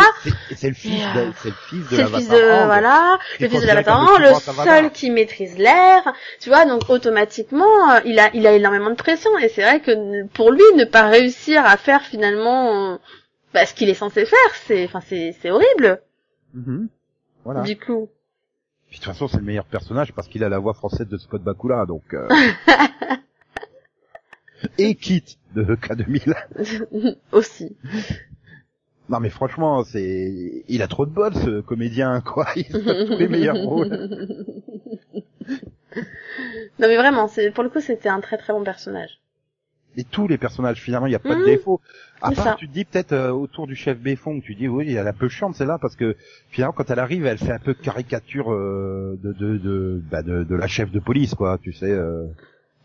c'est- le fils, de, c'est le fils de C'est le fils de, voilà, le fils de l'avatar, le seul qui maîtrise l'air, tu vois, donc automatiquement, euh, il a, il a énormément de pression, et c'est vrai que pour lui, ne pas réussir à faire finalement, euh, bah, ce qu'il est censé faire, c'est, enfin, c'est, c'est horrible, Mhm. Voilà. du coup. Puis de toute façon, c'est le meilleur personnage parce qu'il a la voix française de Scott Bakula, donc. euh. Et Kit de K2000. Aussi. Non mais franchement, c'est, il a trop de bol ce comédien, quoi. Il a tous les meilleurs rôles. Non mais vraiment, c'est pour le coup c'était un très très bon personnage. Et tous les personnages, finalement, il n'y a pas de Mhm. défaut. À part, ça. tu te dis peut-être euh, autour du chef Béfond, tu dis oui, elle est un peu chiante celle-là parce que finalement, quand elle arrive, elle fait un peu caricature euh, de de de, bah, de de la chef de police, quoi. Tu sais. euh,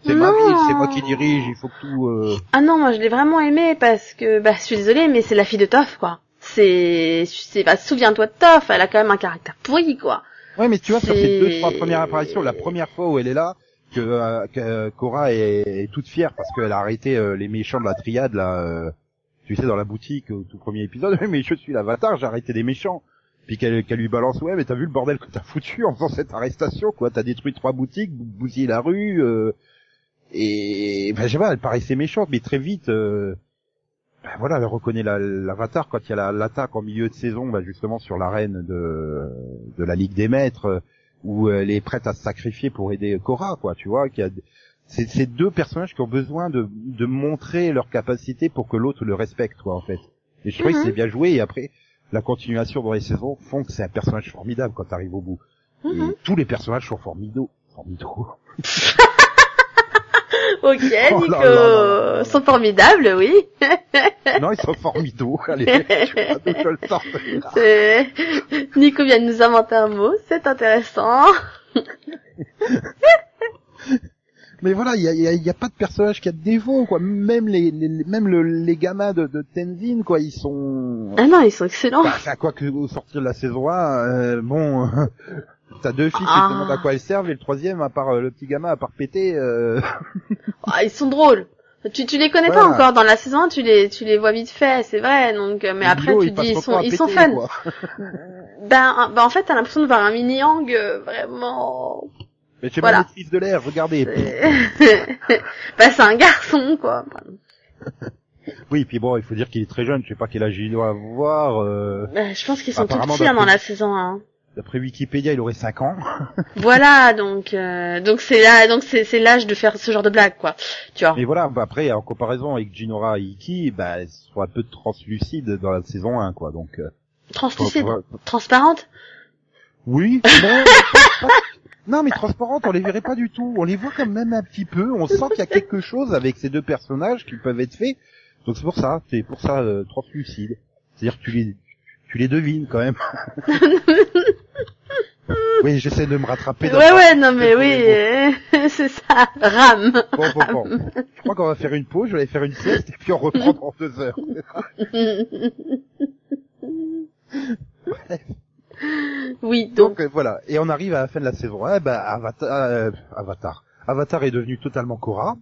c'est ma ville, c'est moi qui dirige, il faut que tout. euh, Ah non, moi je l'ai vraiment aimé parce que bah je suis désolée mais c'est la fille de Toff quoi. C'est c'est bah souviens-toi de Toff, elle a quand même un caractère pourri quoi. Ouais, mais tu vois, sur ces deux, trois premières apparitions, la première fois où elle est là, que, euh, que euh, Cora est, est toute fière parce qu'elle a arrêté euh, les méchants de la triade, là, euh, tu sais, dans la boutique, au tout premier épisode, mais je suis l'avatar, j'ai arrêté des méchants. Puis qu'elle lui balance, ouais, mais t'as vu le bordel que t'as foutu en faisant cette arrestation, quoi, t'as détruit trois boutiques, bou- bousillé la rue, euh, et, ben, je sais pas, elle paraissait méchante, mais très vite, euh, ben voilà, elle reconnaît la- l'avatar quand il y a la- l'attaque en milieu de saison, ben justement sur l'arène de, de la Ligue des Maîtres, euh, où elle est prête à se sacrifier pour aider Korra, quoi, tu vois, qu'il y a c'est c'est deux personnages qui ont besoin de, de montrer leur capacité pour que l'autre le respecte, quoi, en fait. Et je trouve que Mhm. c'est bien joué, et après, la continuation dans les saisons font que c'est un personnage formidable quand t'arrives au bout. Mhm. Et tous les personnages sont formidaux. Formidaux. Ok, Oh Nico, là là là là. sont formidables, oui. non, ils sont. Allez, je le. C'est- Nico vient de nous inventer un mot, c'est intéressant. Mais voilà, il y a, il y a- il y a pas de personnage qui a de défaut, quoi. Même les, les- même le, les gamins de, de Tenzin, quoi, ils sont. Ah non, ils sont excellents. Bah, à quoi que au sortir de la saison 1, euh, bon, t'as deux filles qui Ah. te demandent à quoi elles servent et le troisième, à part euh, le petit gamin, à part péter. Euh... Ah, ils sont drôles. Tu, tu les connais pas encore dans la saison, 1, tu les, tu les vois vite fait, c'est vrai. Donc, euh, mais après, tu il te passe dis, ils son sont, ils sont fun. Ben, ben, en fait, t'as l'impression de voir un mini Yang euh, vraiment. Mais j'ai Voilà. ma maîtrise de l'air, regardez. C'est- ben, c'est un garçon, quoi. Oui, puis bon, il faut dire qu'il est très jeune, je sais pas quel âge il doit avoir. Euh... Ben, je pense qu'ils sont tout petits hein, dans la saison 1. D'après Wikipédia, il aurait 5 ans. Voilà, donc euh, donc c'est là, donc c'est c'est l'âge de faire ce genre de blague, quoi. Tu vois. Mais voilà, bah après, en comparaison avec Jinora et Iki, bah, elles sont un peu translucides dans la saison 1, quoi. Donc, euh, Translucide, faut- transparente. oui, pas- non, mais transparentes, on les verrait pas du tout. On les voit quand même un petit peu. On sent qu'il y a quelque chose avec ces deux personnages qui peuvent être faits. Donc c'est pour ça, c'est pour ça euh, translucide. C'est-à-dire que tu les, tu les devines quand même. oui, j'essaie de me rattraper. dans- Ouais, ouais, non mais oui, c'est ça. Rame. Bon, bon, bon. Je crois qu'on va faire une pause, je vais aller faire une sieste et puis on reprend dans deux heures. oui, donc Donc euh, voilà, et on arrive à la fin de la saison 1, bah, Avatar, euh, Avatar. Avatar est devenu totalement Korra.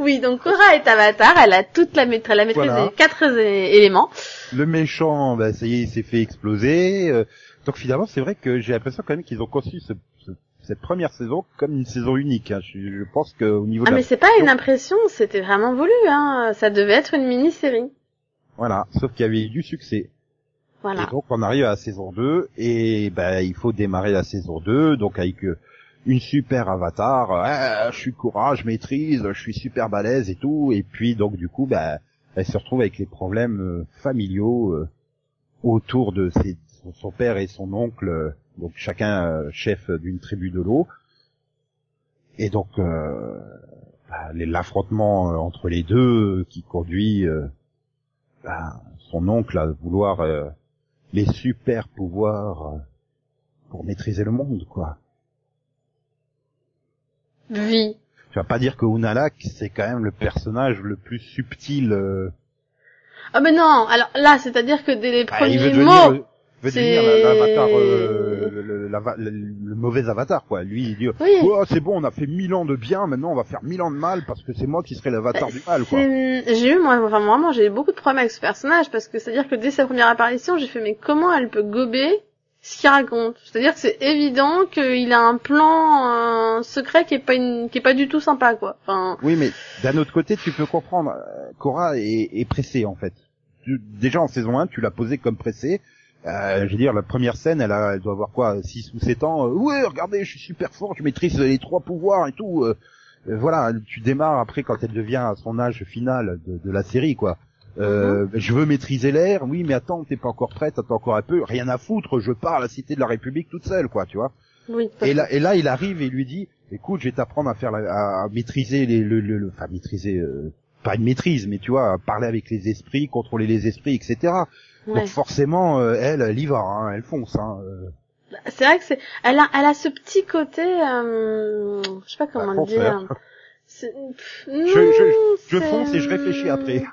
Oui, donc Cora est Avatar, elle a toute la maîtrise, elle a maîtrisé Voilà. les quatre éléments. Le méchant, bah, ça y est, il s'est fait exploser. euh, donc finalement, c'est vrai que j'ai l'impression quand même qu'ils ont conçu ce- ce- cette première saison comme une saison unique. hein. Je, je pense qu'au niveau Ah de la... mais c'est pas une impression, c'était vraiment voulu, hein. Ça devait être une mini-série. Voilà, sauf qu'il y avait eu du succès. Voilà. Et donc on arrive à la saison 2 et ben il faut démarrer la saison 2 donc avec euh, une super avatar, Ah, je suis courage, je maîtrise, je suis super balèze et tout et puis donc du coup ben elle se retrouve avec les problèmes euh, familiaux euh, autour de son- père et son oncle euh, donc chacun euh, chef d'une tribu de l'eau et donc euh, bah, l'affrontement euh, entre les deux euh, qui conduit euh, bah, son oncle à vouloir euh, les super pouvoirs euh, pour maîtriser le monde, quoi. Tu vas pas dire que Unalak, c'est quand même le personnage le plus subtil. euh, Ah mais non, alors là, c'est-à-dire que dès les bah, il premiers veut mots, devenir, veut devenir la- l'avatar, euh, le, le- l'ava- le- le mauvais avatar, quoi. Lui, il dit, Oui. oh, c'est bon, on a fait mille ans de bien, maintenant on va faire mille ans de mal parce que c'est moi qui serai l'avatar du mal, quoi. J'ai eu, moi, enfin, vraiment, j'ai eu beaucoup de problèmes avec ce personnage parce que c'est-à-dire que dès sa première apparition, j'ai fait, mais comment elle peut gober ce qu'il raconte? C'est-à-dire que c'est évident qu'il a un plan secret qui est pas une, qui est pas du tout sympa, quoi. Enfin, Oui, mais d'un autre côté, tu peux comprendre. euh, Cora est, est pressée en fait. Déjà en saison 1, tu l'as posée comme pressée. Euh, je veux dire, la première scène, elle, a, elle doit avoir quoi, 6 ou 7 ans. Euh, ouais, regardez, je suis super fort, je maîtrise les trois pouvoirs et tout. euh, voilà, tu démarres après quand elle devient à son âge final de, de la série, quoi. Euh, Je veux maîtriser l'air, oui, mais attends, t'es pas encore prête, attends encore un peu, rien à foutre, je pars à la cité de la République toute seule, quoi, tu vois. oui. Et là, et là, il arrive et il lui dit, écoute, je vais t'apprendre à faire, la- à, maîtriser les, le, le, le- enfin maîtriser, euh, pas une maîtrise, mais tu vois, à parler avec les esprits, contrôler les esprits, etc. Ouais. Donc forcément, euh, elle, elle y va, hein, elle fonce. Hein, euh. C'est vrai que c'est, elle a, elle a ce petit côté, euh, je sais pas comment Bah, le dire. Je, je, je fonce et je réfléchis après.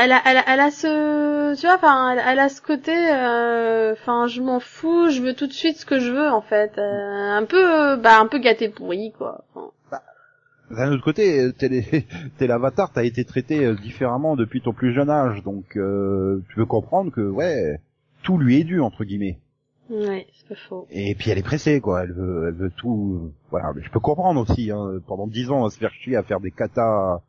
Elle a, elle a, elle a ce, tu vois, enfin, elle, elle a ce côté, euh, enfin, je m'en fous, je veux tout de suite ce que je veux, en fait, Euh, un peu, euh, bah, un peu gâté pourri, quoi. Enfin, D'un autre côté, euh, t'es t'es l'avatar, t'as été traité euh, différemment depuis ton plus jeune âge, donc euh, tu veux comprendre que ouais, tout lui est dû entre guillemets. ouais, c'est pas faux. Et puis elle est pressée, quoi. Elle veut, elle veut tout. Voilà, mais je peux comprendre aussi. Hein. Pendant dix ans, à se faire chier à faire des katas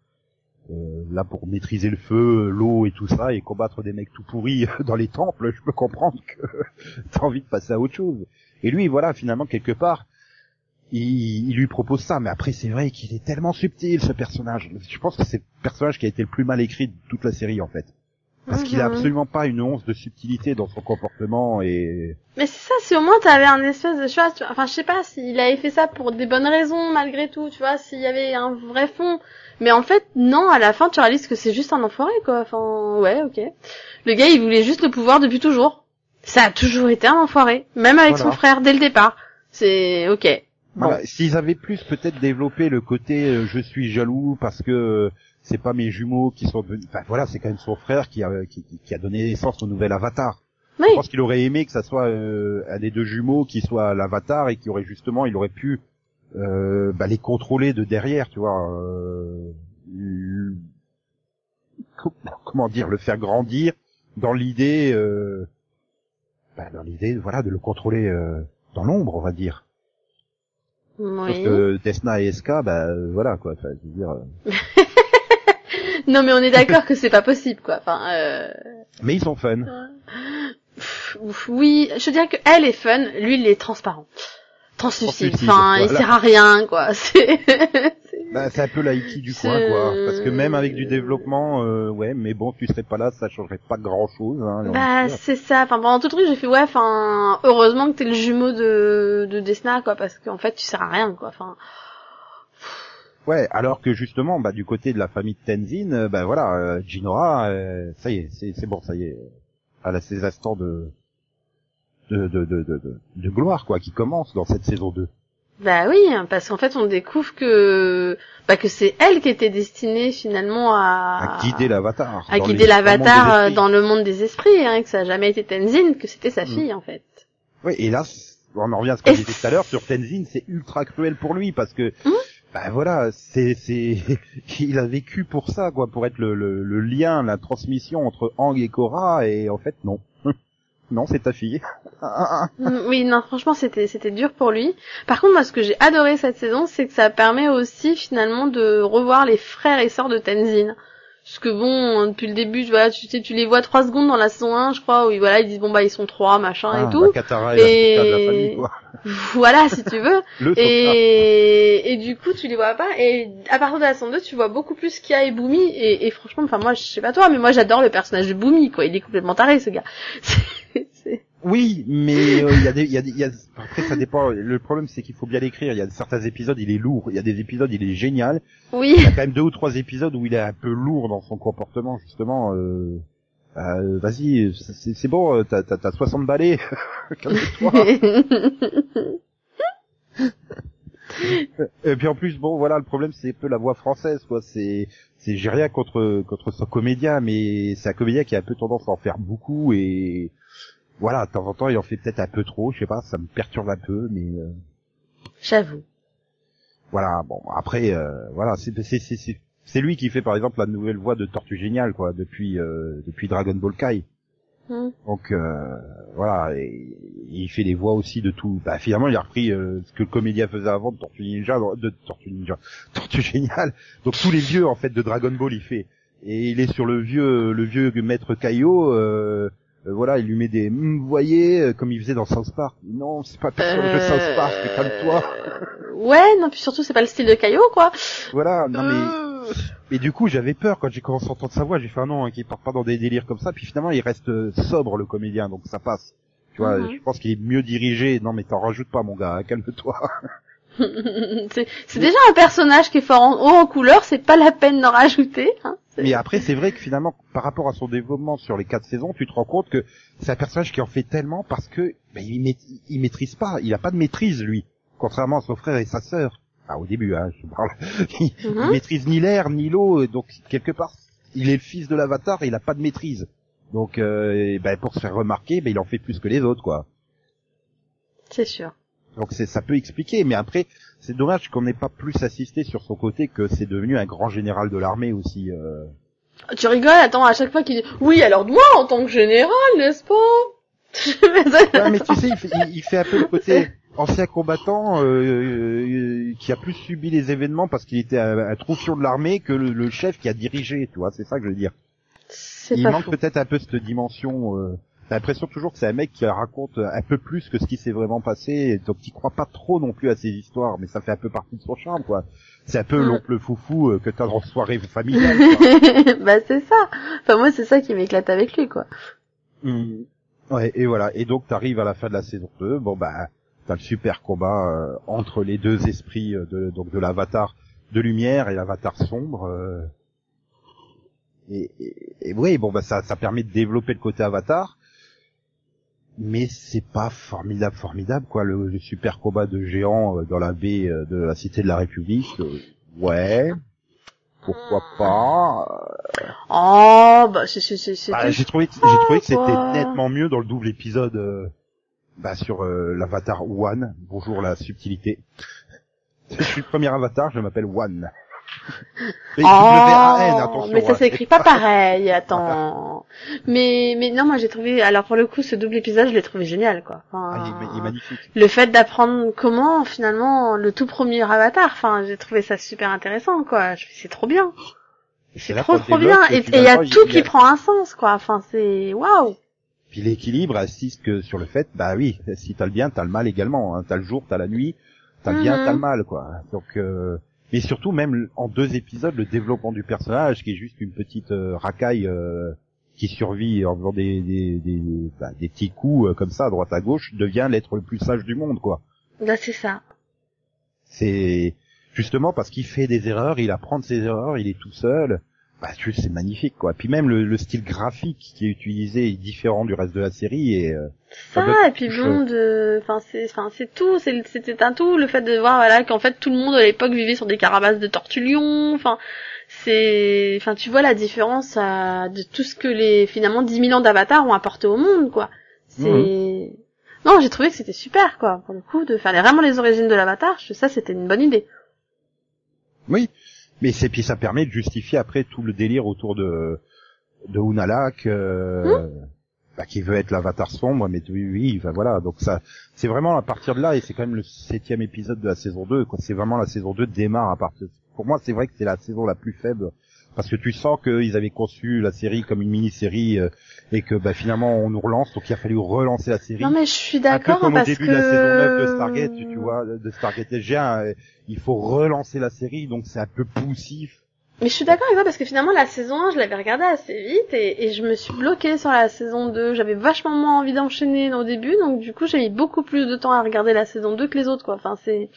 euh, là pour maîtriser le feu, l'eau et tout ça, et combattre des mecs tout pourris dans les temples. Je peux comprendre que t'as envie de passer à autre chose. Et lui, voilà, finalement, quelque part, il, il lui propose ça. Mais après, c'est vrai qu'il est tellement subtil, ce personnage. Je pense que c'est le personnage qui a été le plus mal écrit de toute la série, en fait. Parce qu'il a Mhm. absolument pas une once de subtilité dans son comportement et Mais c'est ça, si au moins t'avais un espèce de choix, tu vois, enfin, je sais pas, s'il avait fait ça pour des bonnes raisons, malgré tout, tu vois, s'il y avait un vrai fond. Mais en fait, non, à la fin, tu réalises que c'est juste un enfoiré, quoi. Enfin, ouais, ok. Le gars, il voulait juste le pouvoir depuis toujours. Ça a toujours été un enfoiré. Même avec Voilà. son frère, dès le départ. C'est, ok. Bon. Voilà, s'ils avaient plus peut-être développé le côté euh, je suis jaloux parce que euh, c'est pas mes jumeaux qui sont devenus. Enfin voilà, c'est quand même son frère qui a qui, qui- qui a donné naissance au nouvel Avatar. Oui. Je pense qu'il aurait aimé que ça soit euh, un des deux jumeaux qui soit l'Avatar et qui aurait justement, il aurait pu euh, bah, les contrôler de derrière, tu vois. euh, co- comment dire, le faire grandir dans l'idée, euh, bah, dans l'idée, voilà, de le contrôler euh, dans l'ombre, on va dire. Oui. que Desna et Eska, bah euh, voilà quoi. Enfin, je veux dire, euh, non mais on est d'accord que c'est pas possible quoi. Enfin, euh... Mais ils sont fun. pff, oui, je dirais que elle est fun, lui il est transparent, translucide. Enfin, il sert à rien quoi. C'est Bah, c'est un peu l'Aiki du coin, quoi. Parce que même avec du développement, euh, ouais, mais bon, tu serais pas là, ça changerait pas grand chose. Hein, bah c'est ça. Enfin pendant tout le truc j'ai fait ouais. Enfin heureusement que t'es le jumeau de de Desna quoi parce qu'en fait tu sers à rien quoi. Enfin Ouais, alors que justement, bah, du côté de la famille de Tenzin, euh, bah voilà, euh, Jinora, euh, ça y est, c'est c'est bon, ça y est, elle a ses instants de de, de, de, de, gloire, quoi, qui commencent dans cette saison 2. Bah oui, parce qu'en fait on découvre que bah que c'est elle qui était destinée finalement à À guider l'avatar. à dans guider les- dans le monde des l'avatar euh, esprits. dans le monde des esprits, hein, que ça a jamais été Tenzin, que c'était sa Mm. fille en fait. Ouais, et là, on en revient à ce que j'ai dit tout à l'heure sur Tenzin, c'est ultra cruel pour lui parce que, Mhm. bah voilà, c'est, c'est, il a vécu pour ça, quoi, pour être le, le, le lien, la transmission entre Ang et Korra, et en fait, non. Non, c'est ta fille. Ah, ah, ah. Mm, Oui, non, franchement, c'était c'était dur pour lui. Par contre, moi, ce que j'ai adoré cette saison, c'est que ça permet aussi finalement de revoir les frères et sœurs de Tenzin. Parce que bon, depuis le début, tu vois, tu, sais, tu les vois trois secondes dans la saison 1, je crois, où ils- voilà, ils disent bon bah ils sont trois, machin Ah, et tout. bah, Katara Et- cita de la famille, quoi. voilà, si tu veux. Le. Et, et du coup, tu les vois pas. Et à partir de la saison 2, tu vois beaucoup plus Kia et Boomy. Et, et franchement, enfin moi, je sais pas toi, mais moi j'adore le personnage de Boomy, quoi. Il est complètement taré, ce gars. C'est- Oui, mais euh, il y a des, y a des, y a- après ça dépend. Le problème c'est qu'il faut bien l'écrire. Il y a certains épisodes, il est lourd. Il y a des épisodes, il est génial. Oui. Il y a quand même deux ou trois épisodes où il est un peu lourd dans son comportement justement. Euh, euh, Vas-y, c'est bon, euh, t'as t'as- t'as 60 balais, calme-toi. Et puis en plus, bon, voilà, le problème c'est un peu la voix française, quoi. C'est, c'est, j'ai rien contre contre ce comédien, mais c'est un comédien qui a un peu tendance à en faire beaucoup et voilà, de temps en temps il en fait peut-être un peu trop, je sais pas, ça me perturbe un peu, mais euh, J'avoue. voilà, bon, après, euh, voilà, c'est c'est c'est c'est c'est lui qui fait par exemple la nouvelle voix de Tortue Géniale, quoi, depuis euh, depuis Dragon Ball Kai. Hmm. Donc euh, voilà, et, il fait les voix aussi de tout. Bah, finalement, il a repris euh, ce que le comédien faisait avant de Tortue Ninja, de Tortue Ninja, Tortue Géniale. Donc tous les vieux en fait de Dragon Ball, il fait. Et il est sur le vieux, le vieux maître Kaio. Euh, euh, voilà, il lui met des, Hum, vous voyez, euh, comme il faisait dans South Park. Non, c'est pas personne de South Park, calme-toi. Euh, Ouais, non, puis surtout, c'est pas le style de Caillot, quoi. Voilà, non mais. Euh, Et du coup, j'avais peur quand j'ai commencé à entendre sa voix. J'ai fait un nom hein, qui part pas dans des délires comme ça. Puis finalement, il reste euh, sobre le comédien, donc ça passe. Tu vois, Mhm. je pense qu'il est mieux dirigé. Non, mais t'en rajoutes pas, mon gars. hein, Calme-toi. c'est c'est déjà un personnage qui est fort en, haut en couleur, c'est pas la peine d'en rajouter. Hein. Mais après, c'est vrai que finalement, par rapport à son développement sur les quatre saisons, tu te rends compte que c'est un personnage qui en fait tellement parce que ben, il, maît- il maîtrise pas. Il a pas de maîtrise lui, contrairement à son frère et sa sœur. Ah, au début, hein, je parle. il, il Mhm. maîtrise ni l'air ni l'eau, donc quelque part, il est le fils de l'avatar et il a pas de maîtrise. Donc, euh, ben, pour se faire remarquer, ben, il en fait plus que les autres, quoi. C'est sûr. Donc ça peut expliquer, mais après c'est dommage qu'on n'ait pas plus assisté sur son côté que c'est devenu un grand général de l'armée aussi. euh. Tu rigoles, attends, à chaque fois qu'il dit, oui, alors moi, en tant que général, n'est-ce pas? Mais tu sais, il fait, il- il fait un peu le côté ancien combattant euh, euh, qui a plus subi les événements parce qu'il était un, un troufion de l'armée que le, le chef qui a dirigé, tu vois, c'est ça que je veux dire. Il manque peut-être un peu cette dimension. T'as l'impression toujours que c'est un mec qui raconte un peu plus que ce qui s'est vraiment passé, donc tu crois pas trop non plus à ses histoires, mais ça fait un peu partie de son charme, quoi. C'est un peu Mm. l'oncle foufou euh, que t'as en soirée familiale. bah c'est ça. Enfin moi c'est ça qui m'éclate avec lui quoi. Mm. Ouais, et voilà. Et donc t'arrives à la fin de la saison 2, bon bah t'as le super combat euh, entre les deux esprits euh, de donc de l'avatar de lumière et l'avatar sombre. euh. Et, et, et oui, bon bah ça ça permet de développer le côté avatar. Mais c'est pas formidable, formidable quoi. Le, le super combat de géants euh, dans la baie euh, de la cité de la République, euh, ouais, pourquoi pas. Oh bah c'est c'est c'est c'est Bah, j'ai trouvé, que- j'ai trouvé que c'était nettement mieux dans le double épisode euh, bah, sur euh, l'avatar One. Bonjour la subtilité. Je suis le premier avatar, je m'appelle One. Oh, mais ça hein. s'écrit pas pareil, attends. mais mais non, moi j'ai trouvé alors pour le coup ce double épisode, je l'ai trouvé génial quoi. Enfin, Ah, il, est, ma- il est magnifique. le fait d'apprendre comment finalement le tout premier avatar, enfin, j'ai trouvé ça super intéressant quoi. C'est trop bien. C'est trop trop bien. Et il y a tout qui prend un sens, quoi. Enfin, c'est waouh. Puis l'équilibre assiste que sur le fait, bah oui, si t'as le bien, t'as le mal également. Hein. T'as le jour, t'as la nuit, t'as le bien, t'as le mhm. mal, quoi. Donc, euh... mais surtout même en deux épisodes, le développement du personnage, qui est juste une petite euh, racaille euh, qui survit en faisant des des des, bah, des petits coups euh, comme ça à droite à gauche, devient l'être le plus sage du monde, quoi. Là, c'est ça. C'est justement parce qu'il fait des erreurs, il apprend de ses erreurs, il est tout seul bah c'est magnifique quoi. Puis même le, le, style graphique qui est utilisé est différent du reste de la série et euh, ça, et puis bon de enfin c'est enfin c'est tout, c'était un tout le fait de voir voilà qu'en fait tout le monde à l'époque vivait sur des carabasses de tortulions, enfin c'est enfin tu vois la différence euh, de tout ce que les finalement 10 000 ans d'Avatar ont apporté au monde quoi. C'est mhm. non, j'ai trouvé que c'était super quoi pour le coup de faire vraiment les origines de l'Avatar, ça c'était une bonne idée. Oui, mais c'est puis ça permet de justifier après tout le délire autour de de Unalak euh, hmm bah, qui veut être l'avatar sombre, mais oui, oui, enfin, voilà. Donc ça, c'est vraiment à partir de là, et c'est quand même le septième épisode de la saison 2. Quoi. C'est vraiment la saison 2 démarre à partir. Pour moi, c'est vrai que c'est la saison la plus faible parce que tu sens qu'ils avaient conçu la série comme une mini-série euh, et que bah, finalement on nous relance, donc il a fallu relancer la série. Non mais je suis d'accord comme au début de la saison 9 de Stargate, tu, vois, de Stargate SG1, euh, il faut relancer la série, donc c'est un peu poussif. Mais je suis d'accord avec toi parce que finalement la saison 1 je l'avais regardée assez vite et, et, je me suis bloquée sur la saison 2. J'avais vachement moins envie d'enchaîner au début donc du coup j'ai mis beaucoup plus de temps à regarder la saison 2 que les autres quoi. Enfin c'est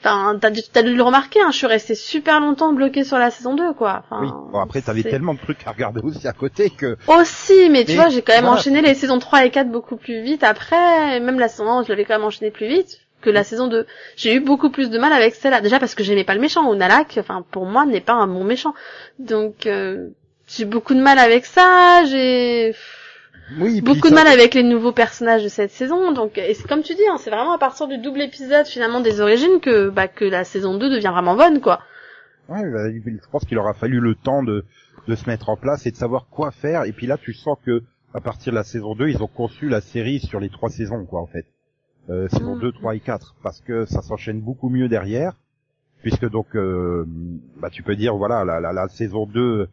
Enfin, t'as dû, as dû le remarquer, hein, je suis restée super longtemps bloquée sur la saison 2, quoi. Enfin, oui. Bon, après, t'avais tellement de trucs à regarder aussi à côté que... Aussi, mais, tu vois, j'ai quand même enchaîné les saisons 3 et 4 beaucoup plus vite après. Même la saison 1, je l'avais quand même enchaîné plus vite que la saison 2. J'ai eu beaucoup plus de mal avec celle-là. Déjà parce que j'aimais pas le méchant. Onalak, enfin, pour moi, n'est pas un bon méchant. Donc, euh, j'ai beaucoup de mal avec ça. J'ai oui, beaucoup de mal avec les nouveaux personnages de cette saison. Donc, et c'est comme tu dis, hein, c'est vraiment à partir du double épisode finalement des origines que bah, que la saison 2 devient vraiment bonne, quoi. Ouais, bah, je pense qu'il aura fallu le temps de de se mettre en place et de savoir quoi faire. Et puis là, tu sens que à partir de la saison 2, ils ont conçu la série sur les trois saisons, quoi, en fait. Euh, saison 2, 3 et 4, parce que ça s'enchaîne beaucoup mieux derrière, puisque donc, euh, bah, tu peux dire, voilà, la, la, la saison 2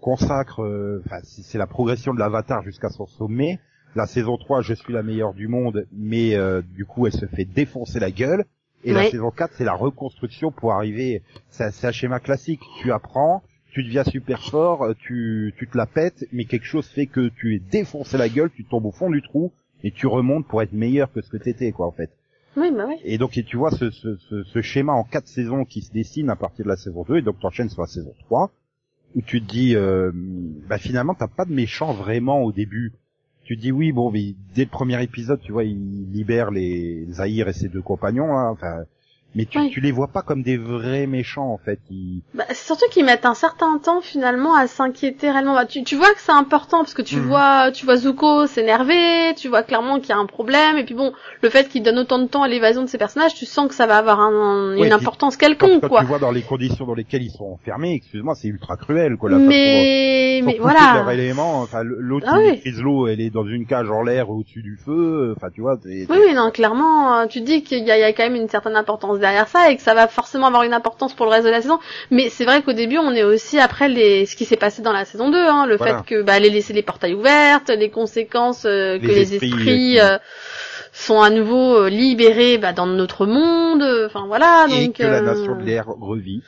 consacre, euh, enfin, c'est la progression de l'avatar jusqu'à son sommet. La saison 3, je suis la meilleure du monde, mais euh, du coup, elle se fait défoncer la gueule. Et la saison 4, c'est la reconstruction pour arriver. C'est un schéma classique. Tu apprends, tu deviens super fort, tu, tu te la pètes, mais quelque chose fait que tu es défoncé la gueule, tu tombes au fond du trou, et tu remontes pour être meilleur que ce que t'étais, quoi, en fait. Oui, bah. Et donc, tu vois ce, ce, ce, schéma en quatre saisons qui se dessine à partir de la saison 2, et donc t'enchaînes sur la saison 3, où tu te dis, euh, bah finalement, t'as pas de méchant vraiment au début. Tu te dis, oui, bon, mais dès le premier épisode, tu vois, il libère les Zahir et ses deux compagnons, hein, mais tu, tu les vois pas comme des vrais méchants en fait. Ils... Bah, c'est surtout qu'ils mettent un certain temps finalement à s'inquiéter réellement. Bah, tu, tu vois que c'est important parce que tu mhm. vois tu vois Zuko s'énerver, tu vois clairement qu'il y a un problème et puis bon le fait qu'il donne autant de temps à l'évasion de ses personnages, tu sens que ça va avoir un, une importance quelconque quand, quoi. Tu vois dans les conditions dans lesquelles ils sont enfermés, excuse-moi, c'est ultra cruel quoi. La mais mais voilà. Leur élément, enfin l'autre ah, oui. l'eau, elle est dans une cage en l'air au-dessus du feu, enfin tu vois. Oui oui non clairement, tu dis qu'il y y a quand même une certaine importance derrière ça et que ça va forcément avoir une importance pour le reste de la saison. Mais c'est vrai qu'au début, on est aussi après les ce qui s'est passé dans la saison 2, hein, le fait que bah les laisser les portails ouvertes, les conséquences euh, que les esprits, euh, sont à nouveau euh, libérés bah, dans notre monde. Enfin voilà. Et donc, que la nation de l'air revit.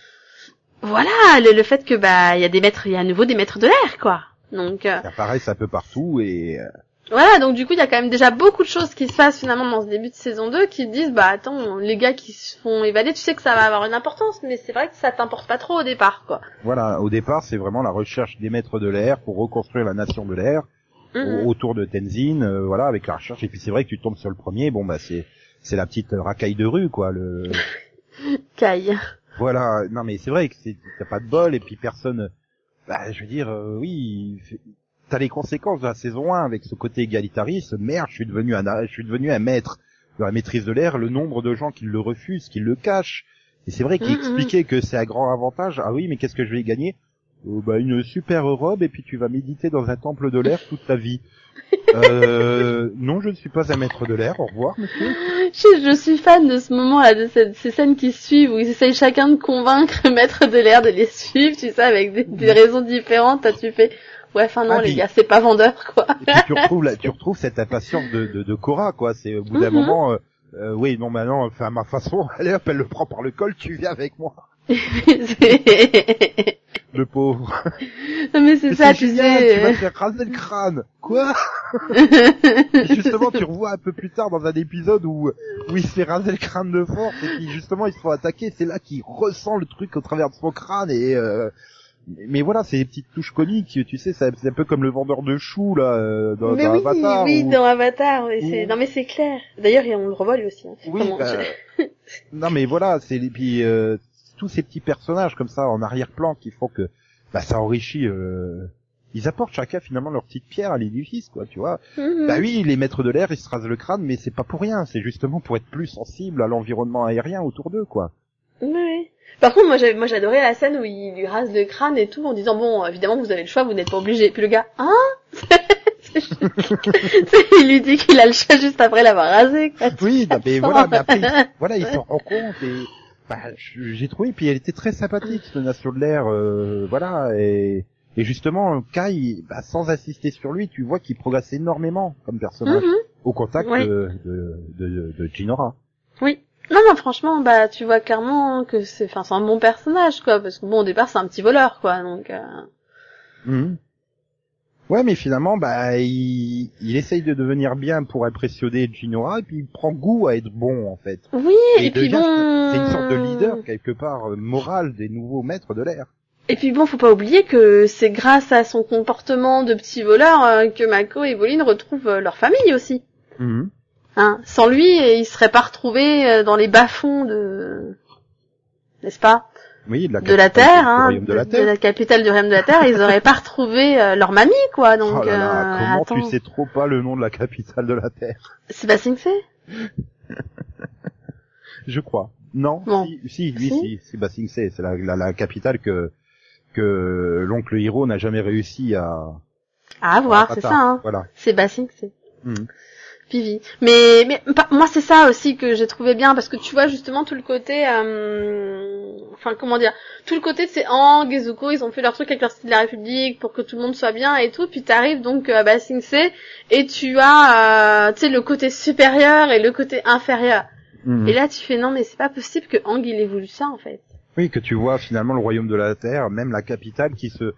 Voilà, le, fait que bah il y a des maîtres, il y a à nouveau des maîtres de l'air quoi. Donc. Ça apparaît un peu partout et. Voilà, donc du coup, il y a quand même déjà beaucoup de choses qui se passent finalement dans ce début de saison 2 qui disent, bah attends, les gars qui se font évader, tu sais que ça va avoir une importance, mais c'est vrai que ça t'importe pas trop au départ, quoi. Voilà, au départ, c'est vraiment la recherche des maîtres de l'air pour reconstruire la nation de l'air mm-hmm. autour de Tenzin, euh, voilà, avec la recherche. Et puis c'est vrai que tu tombes sur le premier, bon bah c'est c'est la petite racaille de rue, quoi, le. Caille. Voilà, non mais c'est vrai que t'as pas de bol et puis personne. Bah, je veux dire, euh, oui, t'as les conséquences de la saison 1 avec ce côté égalitariste. Merde, je suis devenu un, je suis devenu un maître de la maîtrise de l'air. Le nombre de gens qui le refusent, qui le cachent. Et c'est vrai qu'il mm-hmm. expliquait que c'est un grand avantage. Ah oui, mais qu'est-ce que je vais gagner? Oh, bah, une super robe et puis tu vas méditer dans un temple de l'air toute ta vie. euh, non, je ne suis pas un maître de l'air. Au revoir, monsieur. Je, je suis fan de ce moment-là, de cette- ces scènes qui suivent où ils essayent chacun de convaincre le maître de l'air de les suivre, tu sais, avec des, des raisons différentes. Toi, tu fais, ouais, enfin non, Ah, les puis- gars, c'est pas vendeur, quoi. Et puis tu retrouves, tu retrouves cette impatience de, de, de Cora, quoi. C'est au bout d'un Mhm. moment, euh, euh, oui, non, maintenant, enfin, à ma façon, allez hop, elle le prend par le col, tu viens avec moi. Le pauvre. non, mais c'est ça, tu génial, tu vas sais. te faire raser le crâne. Quoi Et justement, tu revois un peu plus tard dans un épisode où, où il se fait raser le crâne de force et puis justement il se fait attaquer. C'est là qu'il ressent le truc au travers de son crâne et. Euh... Mais voilà, c'est des petites touches comiques, tu sais, c'est un peu comme le vendeur de choux là euh, dans, mais dans oui, Avatar. oui, où- dans Avatar, oui, où- non mais c'est clair. D'ailleurs, on le revoit lui aussi. hein. Oui, Comment- bah, non mais voilà, c'est puis euh, tous ces petits personnages comme ça en arrière-plan qui font que bah ça enrichit. Euh... Ils apportent chacun finalement leur petite pierre à l'édifice, quoi, tu vois. Mhm. Bah oui, les maîtres de l'air, ils se rasent le crâne, mais c'est pas pour rien. C'est justement pour être plus sensible à l'environnement aérien autour d'eux, quoi. Ouais. Par contre, moi, moi, j'adorais la scène où il lui rase le crâne et tout, en disant bon, évidemment, vous avez le choix, vous n'êtes pas obligé. Puis le gars, hein? Il lui dit qu'il a le choix juste après l'avoir rasé. Quoi. Oui, non, mais voilà, mais après, il- voilà, il s'en rend compte et bah, j'ai trouvé. Puis elle était très sympathique, cette nation de l'air, euh, voilà. Et, et justement, Kai, bah, sans insister sur lui, tu vois qu'il progresse énormément comme personnage Mhm. au contact Oui. de, de, de, de Jinora. Oui. Non, non, franchement, bah, tu vois clairement que c'est, enfin, c'est un bon personnage, quoi, parce que bon, au départ, c'est un petit voleur, quoi, donc. Euh... Mhm. Ouais, mais finalement, bah, il, il essaye de devenir bien pour impressionner Jinora, et puis il prend goût à être bon, en fait. Oui, Et et, puis bon. C'est une sorte de leader, quelque part, euh, moral des nouveaux maîtres de l'air. Et puis bon, faut pas oublier que c'est grâce à son comportement de petit voleur euh, que Mako et Voline retrouvent euh, leur famille aussi. Mhm. Hein, sans lui, ils seraient pas retrouvés euh, dans les bas-fonds de, n'est-ce pas, Oui, de la, de la Terre, du hein, de la Terre. capitale du royaume de la Terre. Ils auraient pas retrouvé euh, leur mamie, quoi. Donc, oh là là, euh, comment attends, tu sais trop pas le nom de la capitale de la Terre? C'est pas Je crois. Non Bon. Si, si, oui, Si si, Se, c'est la, la, la capitale que que l'oncle Hiro n'a jamais réussi à... À voir, à c'est ça. Hein. Voilà. C'est pas Sing Se. Mhm. Vivi. Mais, mais moi c'est ça aussi que j'ai trouvé bien parce que tu vois justement tout le côté, euh, enfin comment dire, tout le côté de ces Hang et Zuko, ils ont fait leur truc avec leur style de la République pour que tout le monde soit bien et tout, puis t'arrives donc à Ba Sing Se et tu as, euh, tu sais, le côté supérieur et le côté inférieur. Mhm. Et là tu fais non mais c'est pas possible que Hang il ait voulu ça en fait. Oui, que tu vois finalement le royaume de la Terre, même la capitale qui se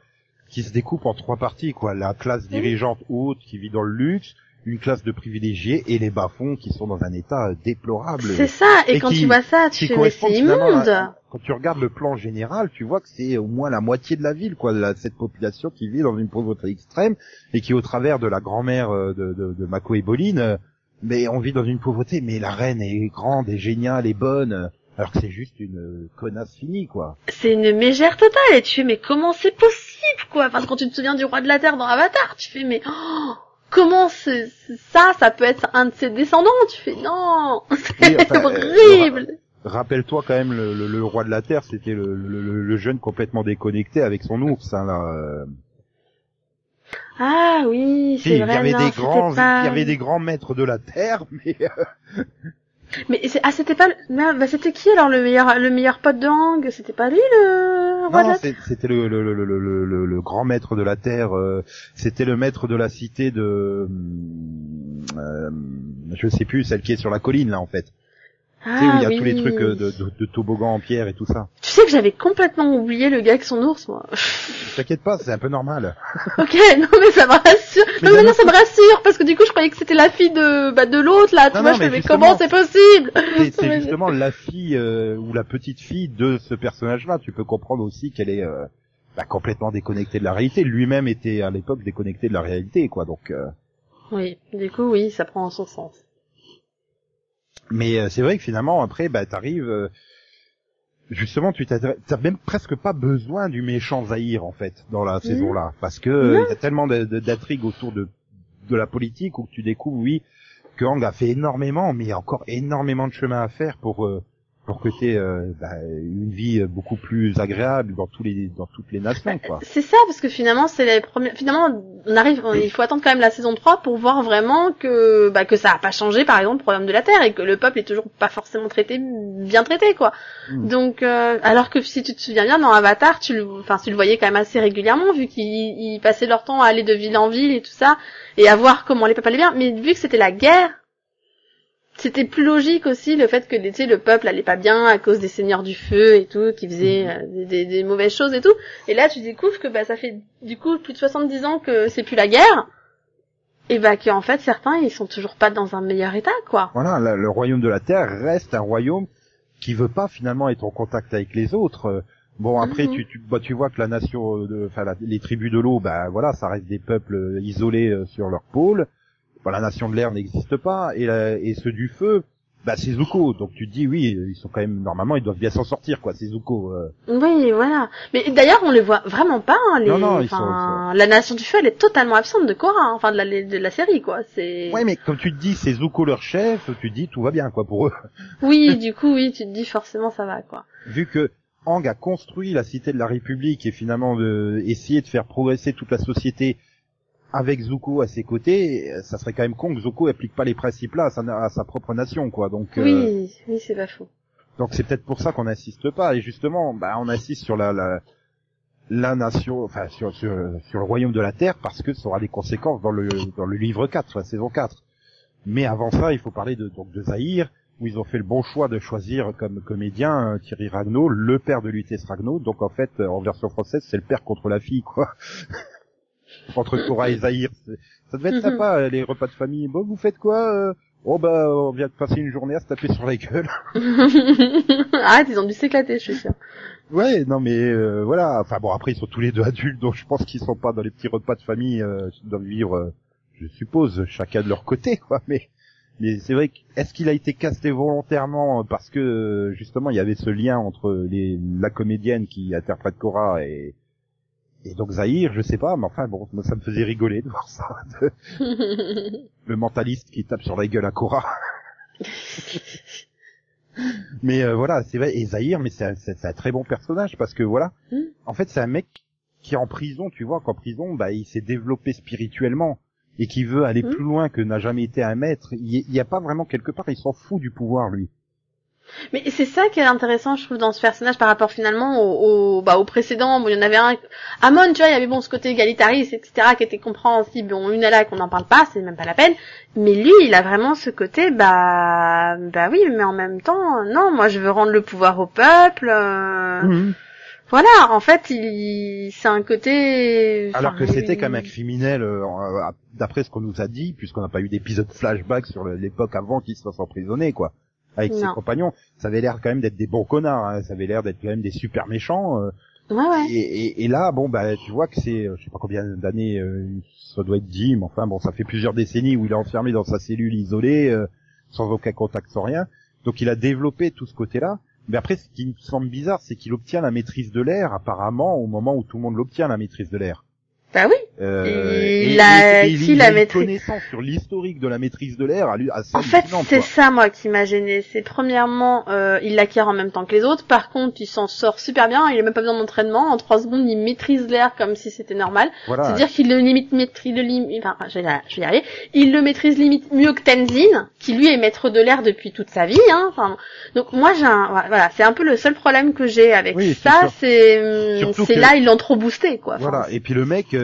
qui se découpe en trois parties, quoi. La classe dirigeante haute qui vit dans le luxe, une classe de privilégiés et les bas-fonds qui sont dans un état euh, déplorable. C'est ça et, Et quand qui- tu vois ça tu fais c'est immonde. à- quand tu regardes le plan général, tu vois que c'est au moins la moitié de la ville, quoi, la- cette population qui vit dans une pauvreté extrême et qui, au travers de la grand-mère euh, de, de, de Mako et Boline, euh, mais on vit dans une pauvreté, mais la reine est grande et géniale et bonne, alors que c'est juste une connasse finie, quoi. C'est une mégère totale et tu fais mais comment c'est possible quoi? Enfin quand tu te souviens du roi de la terre dans Avatar, tu fais mais oh, comment c'est ça ça peut être un de ses descendants Tu fais non, c'est Oui, enfin, euh, horrible. Rappelle-toi quand même, le, le- le roi de la Terre, c'était le, le- le- le jeune complètement déconnecté avec son ours, hein, là. euh. Ah oui, Si, c'est il y vrai. avait non, des grands, pas- il y avait des grands maîtres de la Terre, mais euh, Mais c'est- ah c'était pas le... merde, bah c'était qui alors le meilleur le meilleur pote de Hang? C'était pas lui le roi Non, c'était le, le, le, le, le, le- le grand maître de la terre. euh, c'était le maître de la cité de, euh, je sais plus, celle qui est sur la colline là en fait. Tu sais où Ah il y a oui. tous les trucs euh, de, de, de toboggan en pierre et tout ça. Tu sais que j'avais complètement oublié le gars avec son ours moi. T'inquiète pas, c'est un peu normal. ok, non mais ça me rassure. Mais non mais non ça me rassure parce que du coup je croyais que c'était la fille de bah de l'autre là. Tu Non, vois, non, je mais mais comment c'est possible? C'est justement la fille euh, ou la petite fille de ce personnage-là. Tu peux comprendre aussi qu'elle est euh, bah, complètement déconnectée de la réalité. Lui-même était à l'époque déconnecté de la réalité, quoi. Donc. euh, Oui, du coup oui, ça prend son sens. Mais euh, c'est vrai que finalement après bah t'arrives euh, justement tu t'as t'as même presque pas besoin du méchant Zahir en fait dans la saison là parce que euh, il y a tellement d'intrigues autour de de la politique où tu découvres oui que Hang a fait énormément mais il y a encore énormément de chemin à faire pour euh, pour que tu euh, bah, une vie beaucoup plus agréable dans tous les dans toutes les nations quoi. C'est ça parce que finalement c'est les premières finalement on arrive il faut attendre quand même la saison 3 pour voir vraiment que bah que ça a pas changé par exemple le problème de la terre et que le peuple est toujours pas forcément traité bien traité quoi. Hmm. Donc euh, alors que si tu te souviens bien dans Avatar, tu le enfin tu le voyais quand même assez régulièrement vu qu'ils passaient leur temps à aller de ville en ville et tout ça et à voir comment les peuples allaient bien mais vu que c'était la guerre c'était plus logique aussi le fait que tu sais, le peuple allait pas bien à cause des seigneurs du feu et tout, qui faisaient mhm. euh, des, mauvaises choses et tout. Et là, tu découvres que bah ça fait du coup plus de 70 ans que c'est plus la guerre. Et bah qu'en fait certains ils sont toujours pas dans un meilleur état quoi. Voilà, le, royaume de la terre reste un royaume qui veut pas finalement être en contact avec les autres. Bon après mhm. tu tu, bah, tu vois que la nation de enfin les tribus de l'eau bah voilà ça reste des peuples isolés euh, sur leur pôle la nation de l'air n'existe pas et, et ceux du feu bah c'est Zuko. Donc tu te dis oui ils sont quand même normalement ils doivent bien s'en sortir quoi c'est Zuko euh. oui voilà. Mais d'ailleurs on les voit vraiment pas hein, les non, la nation du feu elle est totalement absente de Korra hein, enfin de la, de la série quoi. C'est ouais mais comme tu te dis c'est Zuko leur chef tu te dis tout va bien quoi pour eux. Oui du coup oui tu te dis forcément ça va quoi. Vu que Hang a construit la cité de la République et finalement de essayer de faire progresser toute la société avec Zuko à ses côtés, ça serait quand même con que Zuko applique pas les principes là à sa, propre nation, quoi. Donc oui, euh, oui, c'est pas faux. Donc c'est peut-être pour ça qu'on n'insiste pas. Et justement, bah, on insiste sur la, la, la nation, enfin sur, sur, sur le royaume de la Terre, parce que ça aura des conséquences dans le dans le livre 4, sur la saison 4. Mais avant ça, il faut parler de donc de Zahir, où ils ont fait le bon choix de choisir comme comédien euh, Thierry Ragnaud, le père de Lutèce Ragnaud. Donc en fait, en version française, c'est le père contre la fille, quoi. entre Cora et Zahir. Ça devait être mhm. sympa, euh, les repas de famille. Bon, vous faites quoi euh Oh bah, on vient de passer une journée à se taper sur la gueule. Arrête, ils ont dû s'éclater, je suis sûr. Ouais, non mais euh, voilà. Enfin bon, après ils sont tous les deux adultes, donc je pense qu'ils sont pas dans les petits repas de famille. Euh, doivent vivre, je suppose, chacun de leur côté, quoi. Mais mais c'est vrai est-ce qu'il a été casté volontairement parce que justement il y avait ce lien entre les la comédienne qui interprète Cora et et donc Zahir, je sais pas, mais enfin bon, moi ça me faisait rigoler de voir ça. le mentaliste qui tape sur la gueule à Cora. mais euh, voilà, c'est vrai. Et Zahir, mais c'est un, très bon personnage parce que voilà, hmm. en fait c'est un mec qui est en prison, tu vois, qu'en prison, bah il s'est développé spirituellement et qui veut aller hmm. plus loin que n'a jamais été un maître. Il n'y a pas vraiment quelque part, il s'en fout du pouvoir lui. Mais c'est ça qui est intéressant, je trouve, dans ce personnage par rapport finalement au, au bah, au précédent. Bon, il y en avait un. Amon, tu vois, il y avait bon ce côté égalitariste, etc., qui était compréhensible. Bon, une là qu'on n'en parle pas, c'est même pas la peine. Mais lui, il a vraiment ce côté, bah, bah oui, mais en même temps, non, moi, je veux rendre le pouvoir au peuple. Euh, mhm. Voilà, en fait, il, c'est un côté. Alors que c'était quand même un criminel, euh, d'après ce qu'on nous a dit, puisqu'on n'a pas eu d'épisode flashback sur l'époque avant qu'il se fasse emprisonner, quoi avec ses compagnons, ça avait l'air quand même d'être des bons connards, hein. ça avait l'air d'être quand même des super méchants. Euh. Ouais, ouais. Et, et, là, bon, bah, tu vois que c'est, euh, je sais pas combien d'années, euh, ça doit être dit, mais enfin, bon, ça fait plusieurs décennies où il est enfermé dans sa cellule isolée, sans aucun contact, sans rien. Donc, il a développé tout ce côté-là. Mais après, ce qui me semble bizarre, c'est qu'il obtient la maîtrise de l'air, apparemment, au moment où tout le monde l'obtient, la maîtrise de l'air. Bah oui. Euh, il a, il a connaissance sur l'historique de la maîtrise de l'air. En fait, c'est ça moi qui m'a gêné. C'est premièrement, euh, il l'acquiert en même temps que les autres. Par contre, il s'en sort super bien. Il a même pas besoin d'entraînement. En trois secondes, il maîtrise l'air comme si c'était normal. C'est-à-dire qu'il le limite maîtrise le limite. Enfin, je vais, y arriver. Il le maîtrise limite mieux que Tenzin, qui lui est maître de l'air depuis toute sa vie. Hein. Enfin, donc moi j'ai un, voilà, c'est un peu le seul problème que j'ai avec ça. C'est, c'est là ils l'ont trop boosté quoi. voilà. Et puis le mec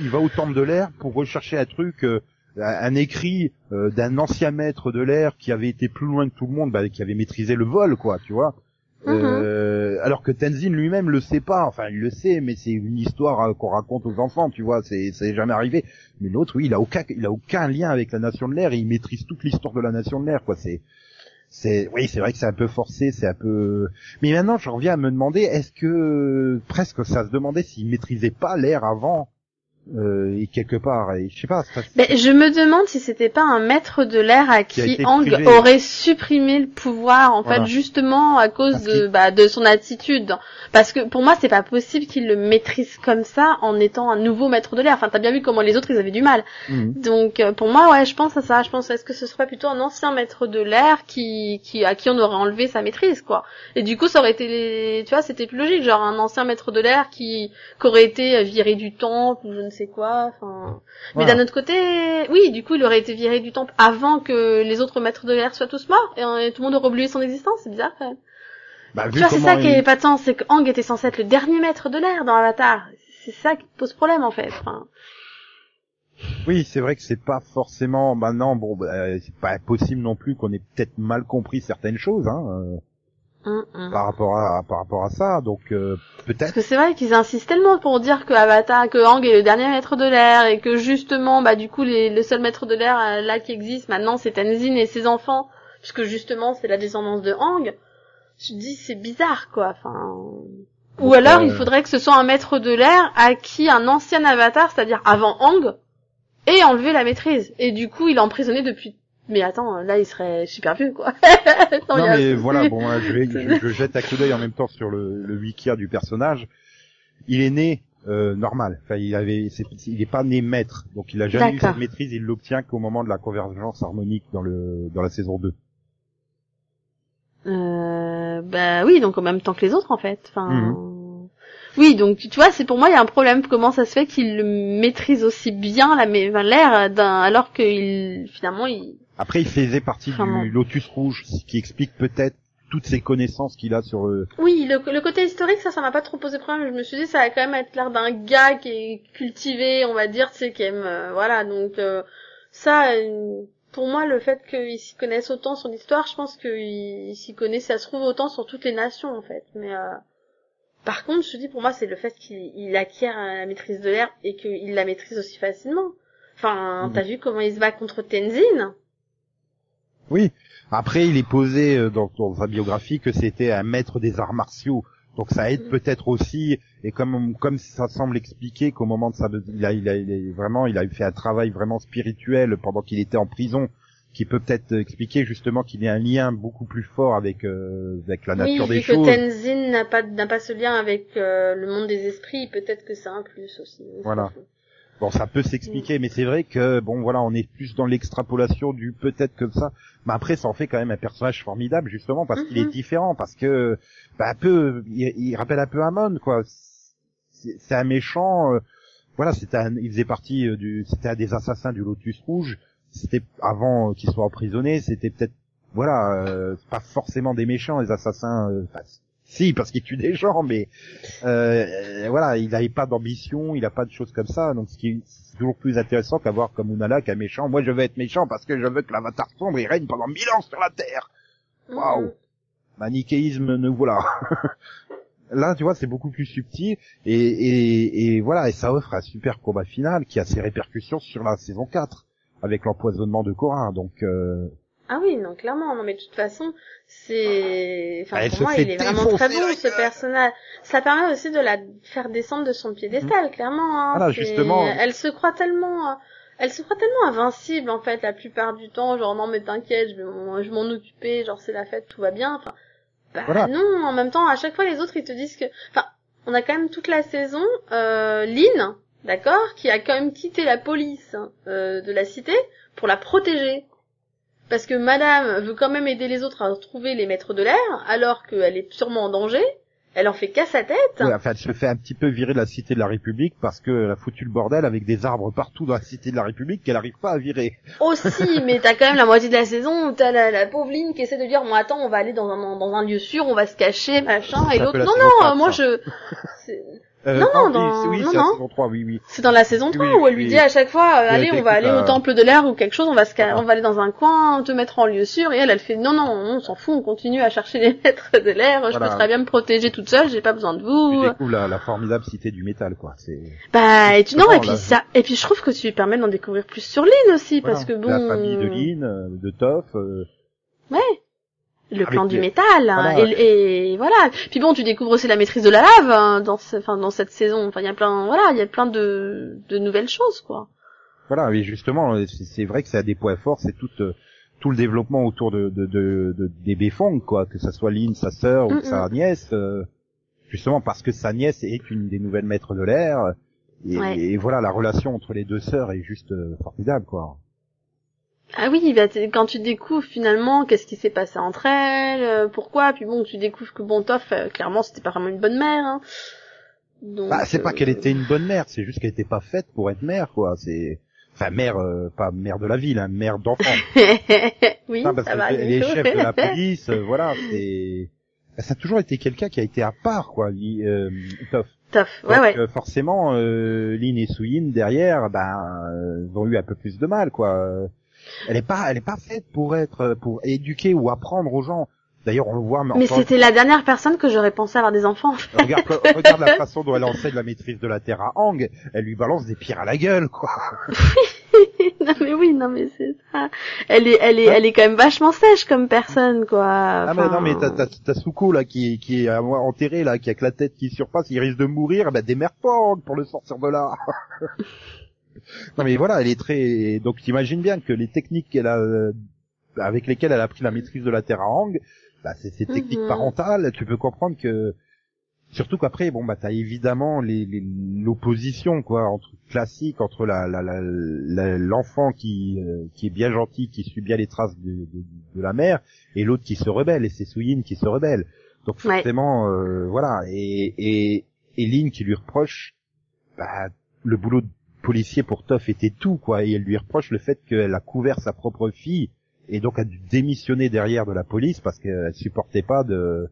il, va au temple de l'air pour rechercher un truc, euh, un écrit euh, d'un ancien maître de l'air qui avait été plus loin que tout le monde, bah, qui avait maîtrisé le vol, quoi, tu vois. Mm-hmm. Euh, alors que Tenzin lui-même le sait pas, enfin il le sait, mais c'est une histoire qu'on raconte aux enfants, tu vois, c'est c'est jamais arrivé. Mais l'autre, oui, il a aucun, il a aucun lien avec la nation de l'air, et il maîtrise toute l'histoire de la nation de l'air, quoi. C'est c'est oui c'est vrai que c'est un peu forcé c'est un peu mais maintenant je reviens à me demander est-ce que presque ça se demandait s'il maîtrisait pas l'air avant euh, et quelque part, et je sais pas. Ça, je me demande si c'était pas un maître de l'air à Qui qui été Ang privé. aurait supprimé le pouvoir en Voilà. fait justement à cause Parce de bah, de son attitude. Parce que pour moi c'est pas possible qu'il le maîtrise comme ça en étant un nouveau maître de l'air. Enfin t'as bien vu comment les autres ils avaient du mal. Mhm. Donc euh, pour moi ouais je pense à ça. Je pense est-ce que ce serait plutôt un ancien maître de l'air qui qui à qui on aurait enlevé sa maîtrise quoi? Et du coup ça aurait été les... tu vois c'était plus logique genre un ancien maître de l'air qui qui aurait été viré du temple ou je ne sais quoi. Enfin mais d'un autre côté, oui, du coup, il aurait été viré du temple avant que les autres maîtres de l'air soient tous morts et, euh, et tout le monde aurait oublié son existence. C'est bizarre quand même. Bah, Tu vois, c'est ça qui est sens, c'est que était censé être le dernier maître de l'air dans Avatar. C'est ça qui pose problème en fait. Enfin, Oui, c'est vrai que c'est pas forcément maintenant. Bon, bah, euh, c'est pas impossible non plus qu'on ait peut-être mal compris certaines choses hein, euh, hum, hum. par rapport à par rapport à ça. Donc euh, Parce peut-être. que c'est vrai qu'ils insistent tellement pour dire que Avatar, que Ang est le dernier maître de l'air et que justement, bah du coup, les, le seul maître de l'air euh, là qui existe maintenant, c'est Tenzin et ses enfants, puisque justement, c'est la descendance de Ang. Je dis, c'est bizarre, quoi. Enfin, ou Donc, alors, euh, il faudrait que ce soit un maître de l'air à qui un ancien Avatar, c'est-à-dire avant Ang, ait enlevé la maîtrise. Et du coup, il est emprisonné depuis. Mais attends, là, il serait super vieux, quoi. Non mais voilà, bon, là, je, vais- je, je jette un coup d'œil en même temps sur le, le wikia du personnage. Il est né euh, normal. Enfin, il avait, c'est- il est pas né maître, donc il a jamais eu cette maîtrise. Il l'obtient qu'au moment de la convergence harmonique dans le dans la saison 2. Euh, bah oui, donc en même temps que les autres en fait. Enfin, Mhm. oui, donc tu vois, c'est pour moi il y a un problème. Comment ça se fait qu'il maîtrise aussi bien la l'air d'un alors qu'il finalement il. Après, il faisait partie Vraiment. du Lotus Rouge, ce qui explique peut-être toutes ces connaissances qu'il a sur euh, Oui, le, le côté historique ça, ça m'a pas trop posé problème. Je me suis dit ça va quand même être l'air d'un gars qui est cultivé, on va dire, tu sais, qui aime, euh, voilà. Donc euh, ça, pour moi, le fait qu'ils s'y connaissent autant sur l'histoire, je pense qu'ils s'y connaissent, ça se trouve autant sur toutes les nations en fait. Mais euh, par contre, je te dis pour moi, c'est le fait qu'il il acquiert euh, la maîtrise de l'air et qu'il la maîtrise aussi facilement. Enfin, Mhm. t'as vu comment il se bat contre Tenzin? Oui. Après, il est posé euh, dans, dans sa biographie que c'était un maître des arts martiaux. Donc ça aide Mhm. peut-être aussi, et comme comme ça semble expliquer qu'au moment de sa, il a, il a, il a- vraiment, il a fait un travail vraiment spirituel pendant qu'il était en prison, qui peut peut-être expliquer justement qu'il y a un lien beaucoup plus fort avec euh, avec la Oui, nature vu des que choses. Tenzin n'a pas n'a pas ce lien avec euh, le monde des esprits, peut-être que c'est un plus aussi. Voilà. Bon, ça peut s'expliquer, mais c'est vrai que bon, voilà, on est plus dans l'extrapolation du peut-être comme ça. Mais après, ça en fait quand même un personnage formidable, justement, parce qu'il est Mhm. différent, parce que bah, un peu, il, il rappelle un peu Amon, quoi. C'est un méchant. euh, voilà, c'était un, il faisait partie euh, du, c'était un des assassins du Lotus Rouge. C'était avant euh, qu'il soit emprisonné, c'était peut-être, voilà, euh, pas forcément des méchants, les assassins. euh, si, parce qu'ils tuent des gens, mais euh, voilà, il n'avait pas d'ambition, il a pas de choses comme ça, donc ce qui est c'est toujours plus intéressant qu'avoir comme Unala qu'un méchant. Moi, je veux être méchant parce que je veux que l'avatar sombre il règne pendant mille ans sur la Terre. Waouh. Mhm. Manichéisme, ne voilà. Là, tu vois, c'est beaucoup plus subtil et, et, et voilà, et ça offre un super combat final qui a ses répercussions sur la saison 4 avec l'empoisonnement de Cora. Donc, euh, Ah oui, non, clairement, non, mais de toute façon, c'est, enfin, Elle pour moi, il est vraiment très bon, ce gueule. personnage. Ça permet aussi de la faire descendre de son piédestal, clairement, hein. Voilà, C'est- justement. Elle se croit tellement, euh, elle se croit tellement invincible, en fait, la plupart du temps, genre, non, mais t'inquiète, je vais m'en, je vais m'en occuper, genre, c'est la fête, tout va bien, enfin. Bah, Voilà. non, en même temps, à chaque fois, les autres, ils te disent que, enfin, on a quand même toute la saison, euh, Lynn, d'accord, qui a quand même quitté la police, euh, de la cité pour la protéger. Parce que madame veut quand même aider les autres à retrouver les maîtres de l'air, alors qu'elle est sûrement en danger. Elle en fait qu'à sa tête. ouais, enfin, elle se fait un petit peu virer de la cité de la République parce qu'elle a foutu le bordel avec des arbres partout dans la cité de la République qu'elle n'arrive pas à virer. Aussi, mais t'as quand même la moitié de la saison où t'as la, la pauvre Lynn qui essaie de dire, bon attends, on va aller dans un, dans un lieu sûr, on va se cacher, machin, et l'autre, la non, non, moi ça. je... Euh, Non, non, oui, dans- oui, non, c'est la non. saison 3, oui, oui. C'est dans la saison 3 Oui, où elle lui dit à chaque fois, euh, allez, on va aller la- au temple de l'air ou quelque chose, on va se, Voilà. on va aller dans un coin, te mettre en lieu sûr, et elle, elle fait, non, non, on s'en fout, on continue à chercher les maîtres de l'air, je Voilà. peux très bien me protéger toute seule, j'ai pas besoin de Tu vous. découvres la, la formidable cité du métal, quoi. C'est Bah, et tu, non, et puis là, ça, et puis je trouve que tu lui permets d'en découvrir plus sur Lynn aussi, voilà. parce que bon. la famille de Lynn, euh, de Toff. euh, Ouais. Le Avec plan du métal hein, voilà. et, et voilà puis bon tu découvres aussi la maîtrise de la lave hein, dans ce, enfin dans cette saison enfin il y a plein voilà il y a plein de de nouvelles choses quoi Voilà, mais justement, c'est vrai que c'est à des points forts, c'est tout euh, tout le développement autour de, de, de, de- des Befong, quoi, que ça soit Lynn, sa sœur ou Mm, sa nièce, euh, justement parce que sa nièce est une des nouvelles maîtres de l'air, et, Ouais. et voilà, la relation entre les deux sœurs est juste euh, formidable, quoi. Ah oui bah, quand tu découvres finalement qu'est-ce qui s'est passé entre elles euh, pourquoi puis bon tu découvres que bon Toff euh, clairement c'était pas vraiment une bonne mère hein. donc Bah, c'est pas euh, qu'elle était une bonne mère, c'est juste qu'elle était pas faite pour être mère, quoi. C'est enfin mère, euh, pas mère de la ville, hein, mère d'enfant. oui Non, parce ça va qu'elle est chef de la police, euh, voilà, c'est ça a toujours été quelqu'un qui a été à part, quoi. Euh, Toff. Toff ouais Donc, ouais forcément, euh, Lynn et Suyin derrière, ben, euh, ils ont eu un peu plus de mal, quoi. Elle est pas, elle est pas faite pour être, pour éduquer ou apprendre aux gens. D'ailleurs, on le voit. mais encore- c'était la dernière personne que j'aurais pensé avoir des enfants Regarde, regarde la façon dont elle enseigne la maîtrise de la terre à Hang. Elle lui balance des pierres à la gueule, quoi. non mais oui, non mais c'est ça. Elle est, elle est, elle est quand même vachement sèche comme personne, quoi. Ah mais non mais t'as t'as Suko là qui est qui est enterré là qui a que la tête qui surpasse il risque de mourir bah démerde-toi Hank, pour le sortir de là non mais voilà elle est très donc t'imagines bien que les techniques qu'elle a euh, avec lesquelles elle a pris la maîtrise de la terre à Hang bah c'est ces techniques Mhm. parentales tu peux comprendre que surtout qu'après bon bah t'as évidemment les les- l'opposition quoi entre classique entre la la la- la- l'enfant qui euh, qui est bien gentil qui suit bien les traces de, de, de la mère et l'autre qui se rebelle et c'est Suyin qui se rebelle donc Ouais. forcément euh, voilà et et et Lynn qui lui reproche bah, le boulot policier pour Toff était tout quoi et elle lui reproche le fait qu'elle a couvert sa propre fille et donc a dû démissionner derrière de la police parce qu'elle supportait pas de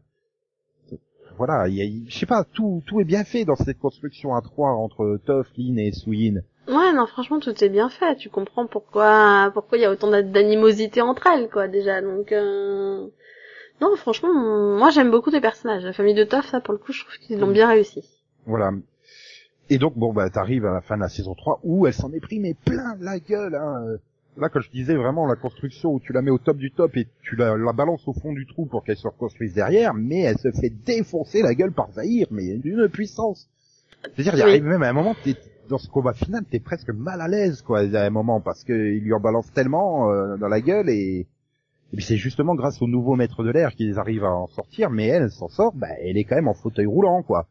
voilà, il y a- je sais pas, tout tout est bien fait dans cette construction à trois entre Toff, Lynn et Suyin. Ouais, non, franchement, tout est bien fait. Tu comprends pourquoi, pourquoi il y a autant d'a- d'animosité entre elles, quoi, déjà. Donc, euh... non, franchement, moi, j'aime beaucoup les personnages. La famille de Toff, ça, pour le coup, je trouve qu'ils l'ont bien réussi. Voilà. Et donc bon bah t'arrives à la fin de la saison 3 où elle s'en est pris mais plein la gueule hein. Là quand je disais vraiment la construction où tu la mets au top du top et tu la, la balances au fond du trou pour qu'elle se reconstruise derrière, mais elle se fait défoncer la gueule par Zahir, mais d'une puissance. C'est-à-dire il Oui. arrive même à un moment t'es dans ce combat final t'es presque mal à l'aise quoi à un moment parce que il lui en balance tellement euh, dans la gueule et et puis c'est justement grâce au nouveau maître de l'air qu'ils arrivent à en sortir, mais elle, elle s'en sort, bah, elle est quand même en fauteuil roulant, quoi.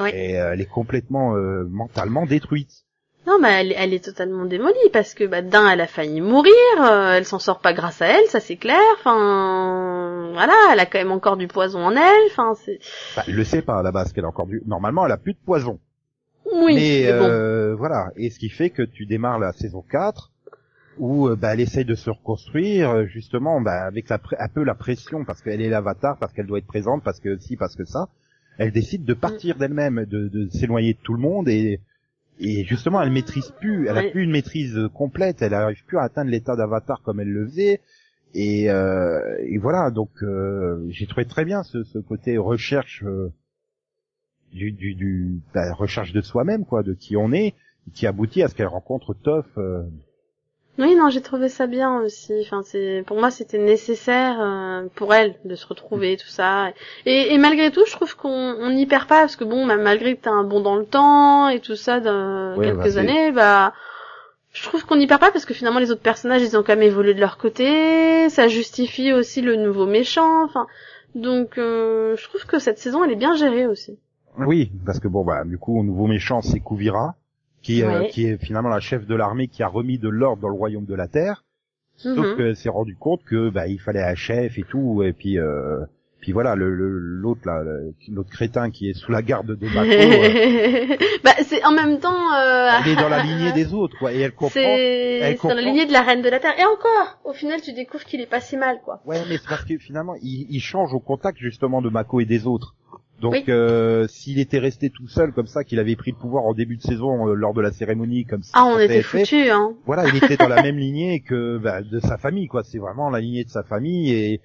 Oui. Et euh, elle est complètement euh, mentalement détruite. Non, mais elle, elle est totalement démolie parce que, bah, d'un, elle a failli mourir, euh, elle s'en sort pas grâce à elle, ça c'est clair. Enfin, voilà, elle a quand même encore du poison en elle. Enfin, c'est. Bah, elle le sait pas à la base qu'elle a encore du. Normalement, elle a plus de poison. Oui, mais mais bon. euh, voilà. Et ce qui fait que tu démarres la saison 4 où euh, bah, elle essaye de se reconstruire euh, justement bah, avec la un peu la pression parce qu'elle est l'avatar, parce qu'elle doit être présente, parce que si, parce que ça. Elle décide de partir Mm. d'elle-même, de, de s'éloigner de tout le monde et et justement elle maîtrise plus, elle a plus une maîtrise euh, complète, elle arrive plus à atteindre l'état d'avatar comme elle le faisait. Et, euh, et voilà, donc euh, j'ai trouvé très bien ce, ce côté recherche euh, du, du, du bah, recherche de soi-même, quoi, de qui on est, qui aboutit à ce qu'elle rencontre Toff. Oui, non, j'ai trouvé ça bien aussi. Enfin, c'est pour moi, c'était nécessaire euh, pour elle de se retrouver, tout ça. Et, et malgré tout, je trouve qu'on on n'y perd pas parce que bon, même malgré que t'as un bond dans le temps et tout ça de Ouais, quelques bah, années, bah, je trouve qu'on n'y perd pas parce que finalement les autres personnages, ils ont quand même évolué de leur côté. Ça justifie aussi le nouveau méchant. Enfin, donc, euh, je trouve que cette saison, elle est bien gérée aussi. Oui, parce que bon, bah, du coup, au nouveau méchant, c'est Kuvira, qui, euh, qui est finalement la chef de l'armée qui a remis de l'ordre dans le royaume de la Terre. Sauf Mhm. qu'elle s'est rendu compte que bah il fallait un chef et tout, et puis euh, puis voilà, le l'autre là, l'autre crétin qui est sous la garde de Mako, euh, bah, c'est en même temps. Euh... elle est dans la lignée des autres, quoi, et elle comprend. C'est dans la lignée de la reine de la terre. Et encore, au final, tu découvres qu'il est pas si mal, quoi. Ouais, mais c'est parce que finalement, il, il change au contact justement de Mako et des autres. Donc, Oui. euh, s'il était resté tout seul comme ça, qu'il avait pris le pouvoir en début de saison euh, lors de la cérémonie, comme ça, Ah, on était foutus, hein. Voilà, il était dans la même lignée que bah, de sa famille, quoi. C'est vraiment la lignée de sa famille et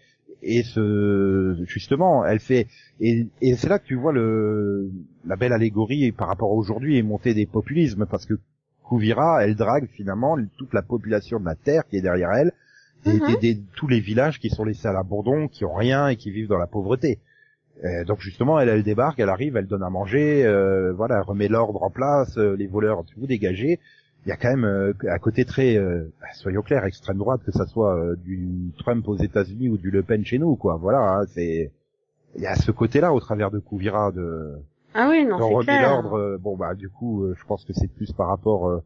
et ce justement, elle fait et, et c'est là que tu vois le la belle allégorie par rapport à aujourd'hui et montée des populismes parce que Kuvira, elle drague finalement toute la population de la Terre qui est derrière elle Mhm. des- des- tous les villages qui sont laissés à l'abandon, qui ont rien et qui vivent dans la pauvreté. Euh, donc justement, elle, elle débarque, elle arrive, elle donne à manger, euh, voilà, elle remet l'ordre en place, euh, les voleurs, vous dégagez. Il y a quand même euh, un côté très, euh, bah, soyons clairs, extrême droite, que ça soit euh, du Trump aux États-Unis ou du Le Pen chez nous, quoi. Voilà, hein, c'est, il y a ce côté-là au travers de Kouvira de, Ah oui, non, c'est clair. l'ordre. bon bah du coup, euh, je pense que c'est plus par rapport euh,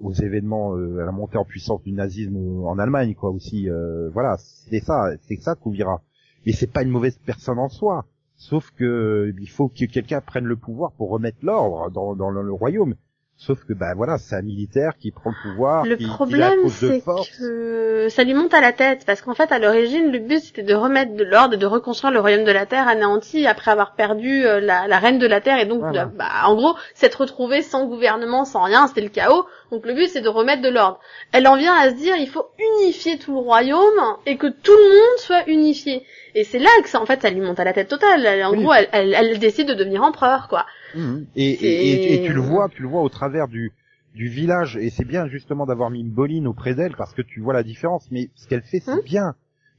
aux événements, euh, à la montée en puissance du nazisme en Allemagne, quoi aussi. euh, voilà, c'est ça, c'est ça Kouvira. Mais c'est pas une mauvaise personne en soi. Sauf que euh, il faut que quelqu'un prenne le pouvoir pour remettre l'ordre dans, dans le, royaume. Sauf que bah voilà, c'est un militaire qui prend le pouvoir, Le qui, problème, c'est que ça lui monte à la tête, parce qu'en fait, à l'origine, le but c'était de remettre de l'ordre et de reconstruire le royaume de la Terre anéanti après avoir perdu euh, la, la reine de la Terre, et donc, Voilà. de- bah, en gros, s'être retrouvé sans gouvernement, sans rien, c'était le chaos. Donc le but c'est de remettre de l'ordre. Elle en vient à se dire, il faut unifier tout le royaume et que tout le monde soit unifié. Et c'est là que ça, en fait, ça lui monte à la tête totale. Elle- En Oui. gros, elle, elle, elle décide de devenir empereur, quoi. Mhm. Et, et, et- et tu le vois, tu le vois au travers du du village, et c'est bien justement d'avoir mis une boline auprès d'elle parce que tu vois la différence. Mais ce qu'elle fait, c'est Hein bien.